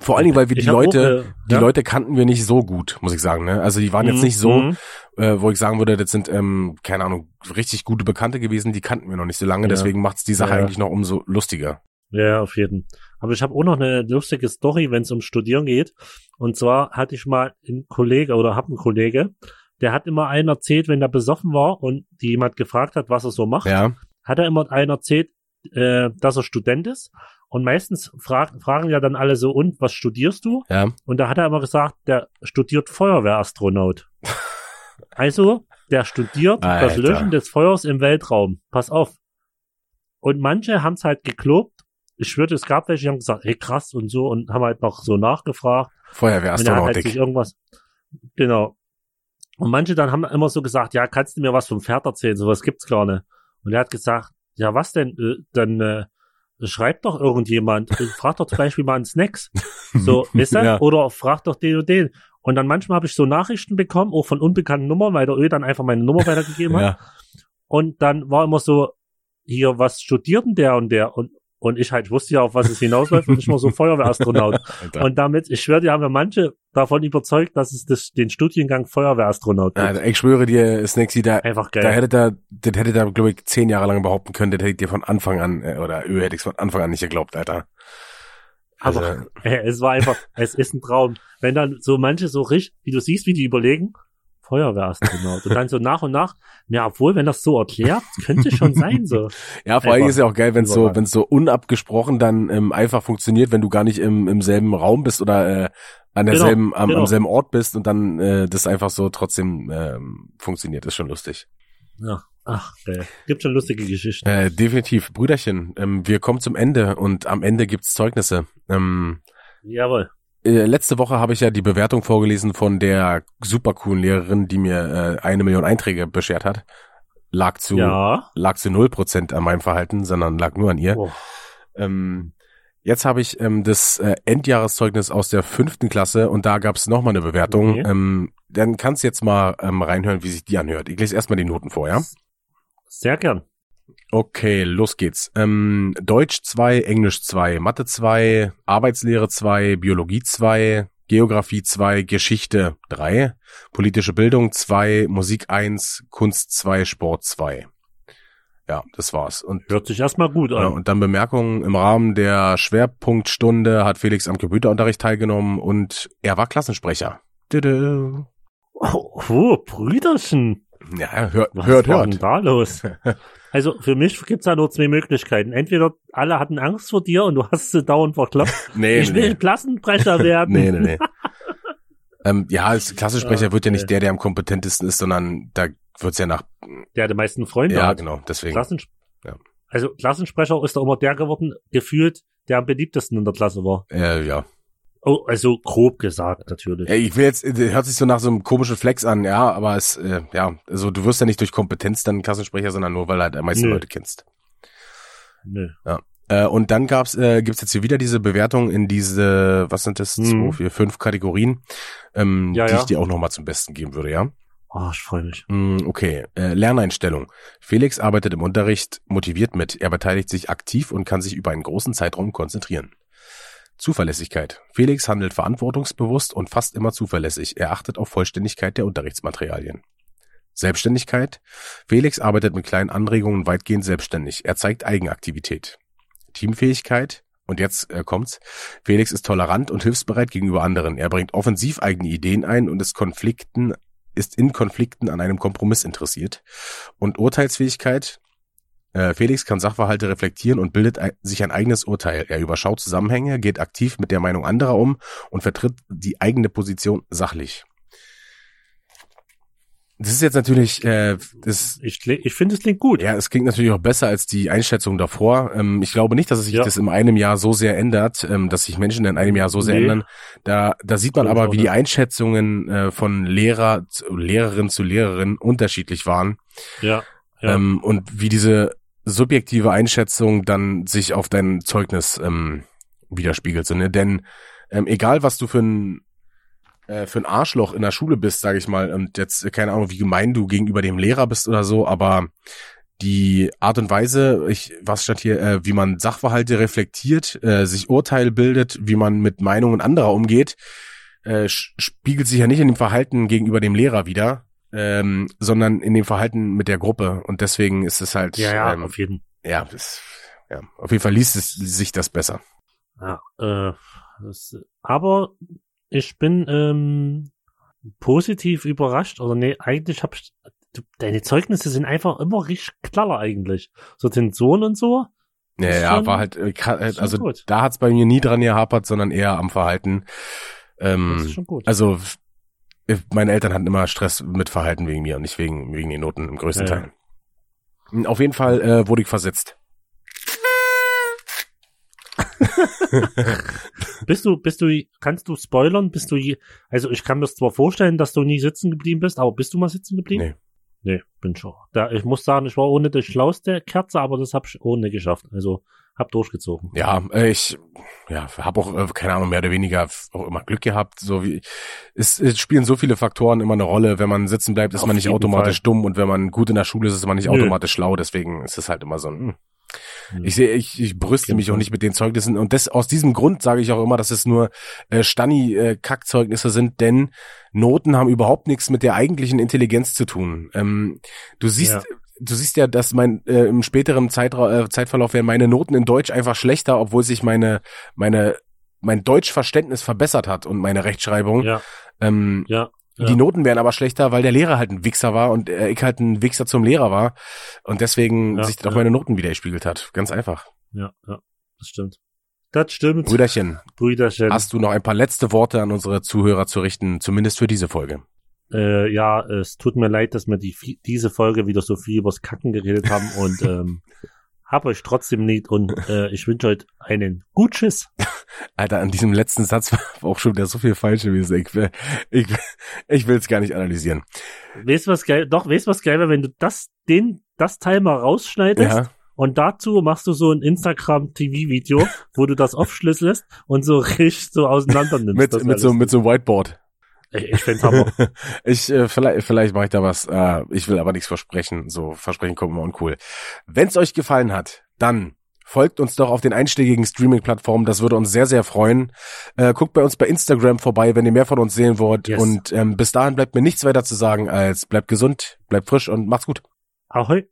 Vor allen Dingen, weil wir die auch, Leute, äh, die ja. Leute kannten wir nicht so gut, muss ich sagen. Ne? Also die waren jetzt Mhm, nicht so, mhm. äh, wo ich sagen würde, das sind, ähm, keine Ahnung, richtig gute Bekannte gewesen, die kannten wir noch nicht so lange, Ja. deswegen macht's die Sache Ja. eigentlich noch umso lustiger. Ja, auf jeden. Aber ich habe auch noch eine lustige Story, wenn es um Studieren geht. Und zwar hatte ich mal einen Kollege oder hab einen Kollege, der hat immer einen erzählt, wenn er besoffen war und die jemand gefragt hat, was er so macht, Ja, hat er immer einen erzählt, äh, dass er Student ist. Und meistens frag, fragen ja dann alle so, und was studierst du? ja. Und da hat er immer gesagt, der studiert Feuerwehrastronaut. also, der studiert das Alter. Löschen des Feuers im Weltraum. Pass auf. Und manche haben es halt gelobt. Ich schwöre, es gab welche, die haben gesagt, ey krass und so und haben halt noch so nachgefragt. Und er halt Feuerwehrastronautik. sich irgendwas, genau. Und manche dann haben immer so gesagt, ja, kannst du mir was vom Pferd erzählen? Sowas gibt's gar nicht. Und er hat gesagt, ja, was denn? Äh, Dann äh, schreibt doch irgendjemand, äh, frag doch zum Beispiel mal einen Snacks. So, weißt du? Ja. Oder frag doch den und den. Und dann manchmal habe ich so Nachrichten bekommen, auch von unbekannten Nummern, weil der Ö dann einfach meine Nummer weitergegeben hat. ja. Und dann war immer so, hier, was studiert denn der und der? Und, und ich halt, wusste ja, auf was es hinausläuft und ich war so Feuerwehrastronaut. Und damit, ich schwöre, die haben ja manche davon überzeugt, dass es das, den Studiengang Feuerwehrastronaut gibt. Alter, ich schwöre dir, Snakesy, da, Einfach da geil. hätte da, das hätte da, glaube ich, zehn Jahre lang behaupten können, das hätte ich dir von Anfang an, äh, oder Ö hätte ich von Anfang an nicht geglaubt, Alter. Also, Aber äh, es war einfach, es ist ein Traum. Wenn dann so manche so richtig, wie du siehst, wie die überlegen, Feuerwehrastronaut. Und dann so nach und nach, ja, obwohl, wenn das so erklärt, könnte schon sein, so. Ja, vor allem ist ja auch geil, wenn es so, wenn es so unabgesprochen dann ähm, einfach funktioniert, wenn du gar nicht im, im selben Raum bist oder äh, an Genau, derselben, am, genau. am selben Ort bist und dann äh, das einfach so trotzdem ähm, funktioniert. ist schon lustig. Ja. Ach, ey. gibt schon lustige Geschichten. Äh, definitiv. Brüderchen, ähm, wir kommen zum Ende und am Ende gibt's Zeugnisse. Ähm, Jawohl. Äh, letzte Woche habe ich ja die Bewertung vorgelesen von der super coolen Lehrerin, die mir äh, eine Million Einträge beschert hat. Lag zu, Ja. lag zu null Prozent an meinem Verhalten, sondern lag nur an ihr. Oh. Ähm, jetzt habe ich ähm, das äh, Endjahreszeugnis aus der fünften Klasse und da gab's noch mal eine Bewertung. Okay. Ähm, dann kannst du jetzt mal ähm, reinhören, wie sich die anhört. Ich lese erstmal die Noten vor, ja? Sehr gern. Okay, los geht's. Ähm, Deutsch 2, Englisch 2, Mathe 2, Arbeitslehre 2, Biologie 2, Geografie 2, Geschichte 3, politische Bildung 2, Musik 1, Kunst 2, Sport 2. Ja, das war's. Und Hört sich erstmal gut Ja, an. und dann Bemerkungen im Rahmen der Schwerpunktstunde hat Felix am Computerunterricht teilgenommen und er war Klassensprecher. Oh, oh Brüderchen. Ja, hört, Was hört, hört. denn da los? Also für mich gibt's da nur zwei Möglichkeiten. Entweder alle hatten Angst vor dir und du hast sie dauernd verkloppt. Nee, ich will nee, Klassenbrecher werden. nee, nee, nee. ähm, ja, als Klassensprecher wird ja nicht der, der am kompetentesten ist, sondern da wird's ja nach, Der die meisten Freunde ja, hat. genau, deswegen. Klassens Ja. Also Klassensprecher ist doch immer der geworden, gefühlt, der am beliebtesten in der Klasse war. Äh, ja. Oh, also grob gesagt natürlich. Ja, Ich will jetzt, äh, hört sich so nach so einem komischen Flex an, ja, aber es, äh, ja, also du wirst ja nicht durch Kompetenz dann Klassensprecher, sondern nur, weil du halt am meisten Nö. Leute kennst. Nö. Äh, und dann gab's, äh, gibt's jetzt hier wieder diese Bewertung in diese, was sind das, Mhm. zwei, vier, fünf Kategorien, ähm, Ja, die ja. ich dir auch nochmal zum Besten geben würde, ja? Oh, ich freue mich. Mm, Okay, äh, Lerneinstellung. Felix arbeitet im Unterricht motiviert mit. Er beteiligt sich aktiv und kann sich über einen großen Zeitraum konzentrieren. Zuverlässigkeit. Felix handelt verantwortungsbewusst und fast immer zuverlässig. Er achtet auf Vollständigkeit der Unterrichtsmaterialien. Selbstständigkeit. Felix arbeitet mit kleinen Anregungen weitgehend selbstständig. Er zeigt Eigenaktivität. Teamfähigkeit. Und jetzt äh, kommt's. Felix ist tolerant und hilfsbereit gegenüber anderen. Er bringt offensiv eigene Ideen ein und ist Konflikten ist in Konflikten an einem Kompromiss interessiert. Und Urteilsfähigkeit. Äh, Felix kann Sachverhalte reflektieren und bildet sich ein eigenes Urteil. Er überschaut Zusammenhänge, geht aktiv mit der Meinung anderer um und vertritt die eigene Position sachlich. Das ist jetzt natürlich, äh, das, Ich, ich finde, es klingt gut. ja, es klingt natürlich auch besser als die Einschätzung davor. Ähm, ich glaube nicht, dass sich Ja. das in einem Jahr so sehr ändert, ähm, dass sich Menschen in einem Jahr so sehr Nee. ändern. Da, da sieht man aber, wie die. Einschätzungen äh, von Lehrer, zu, Lehrerin zu Lehrerin unterschiedlich waren Ja. Ja. ähm, und wie diese subjektive Einschätzung dann sich auf dein Zeugnis ähm, widerspiegelt. Ne? Denn ähm, egal, was du für ein äh, für ein Arschloch in der Schule bist, sage ich mal, und jetzt äh, keine Ahnung, wie gemein du gegenüber dem Lehrer bist oder so, aber die Art und Weise, ich, was stand hier, äh, wie man Sachverhalte reflektiert, äh, sich Urteil bildet, wie man mit Meinungen anderer umgeht, äh, spiegelt sich ja nicht in dem Verhalten gegenüber dem Lehrer wieder, ähm, sondern in dem Verhalten mit der Gruppe. Und deswegen ist es halt, ja, ja, ähm, auf jeden ja, das, ja, auf jeden Fall liest es sich das besser. Ja, äh, das, aber ich bin ähm, positiv überrascht. Oder nee, eigentlich hab ich. Du, deine Zeugnisse sind einfach immer richtig klar eigentlich. So Tensoren und so. Ja, ja, schon- war halt, äh, also da hat's bei mir nie dran gehapert, sondern eher am Verhalten. Das Ähm, ist schon gut. also meine Eltern hatten immer Stress mit Verhalten wegen mir und nicht wegen, wegen den Noten im größten Ja. Teil. Auf jeden Fall äh, wurde ich versetzt. Bist du, bist du, kannst du spoilern? Bist du, je, also ich kann mir zwar vorstellen, dass du nie sitzen geblieben bist, aber bist du mal sitzen geblieben? Nee. Nee, bin schon. Da, ich muss sagen, ich war ohne die schlauste Kerze, aber das hab ich ohne geschafft. Also hab durchgezogen. Ja, äh, ich ja, habe auch, äh, keine Ahnung, mehr oder weniger auch immer Glück gehabt. So wie es, es spielen so viele Faktoren immer eine Rolle. Wenn man sitzen bleibt, ist Auf man nicht automatisch Fall. dumm und wenn man gut in der Schule ist, ist man nicht Nö. automatisch schlau. Deswegen ist es halt immer so ein. hm. Hm. Ich sehe, ich, ich brüste mich auch nicht mit den Zeugnissen und das aus diesem Grund sage ich auch immer, dass es nur äh, Stanni äh, Kackzeugnisse sind, denn Noten haben überhaupt nichts mit der eigentlichen Intelligenz zu tun. Ähm, du siehst, Ja. Du siehst ja, dass mein äh, im späteren Zeitra äh, Zeitverlauf werden meine Noten in Deutsch einfach schlechter, obwohl sich meine meine mein Deutschverständnis verbessert hat und meine Rechtschreibung. Ja, Ähm, ja. Ja. Die Noten wären aber schlechter, weil der Lehrer halt ein Wichser war und äh, ich halt ein Wichser zum Lehrer war und deswegen ja, sich dann auch meine Noten wieder gespiegelt hat. Ganz einfach. Ja, ja, das stimmt. Das stimmt. Brüderchen. Brüderchen. Hast du noch ein paar letzte Worte an unsere Zuhörer zu richten, zumindest für diese Folge? Äh, ja, es tut mir leid, dass wir die, diese Folge wieder so viel übers Kacken geredet haben und ähm, hab euch trotzdem nicht und äh, ich wünsche euch einen gut Tschüss. Alter, an diesem letzten Satz war auch schon wieder so viel falsch gewesen. Ich, will, ich, ich will es gar nicht analysieren. Weißt du was geil? Doch, weißt du was geil wäre, wenn du das, den, das Teil mal rausschneidest? Ja. Und dazu machst du so ein Instagram-TV-Video, wo du das aufschlüsselst und so richtig so auseinander nimmst. mit, mit so, mit so Whiteboard. Ich, ich find's Hammer. ich, äh, vielleicht, vielleicht mache ich da was. Äh, ich will aber nichts versprechen. So, Versprechen kommen immer uncool. Wenn's euch gefallen hat, dann folgt uns doch auf den einschlägigen Streaming-Plattformen. Das würde uns sehr, sehr freuen. Äh, guckt bei uns bei Instagram vorbei, wenn ihr mehr von uns sehen wollt. Yes. Und ähm, bis dahin bleibt mir nichts weiter zu sagen als bleibt gesund, bleibt frisch und macht's gut. Ahoi.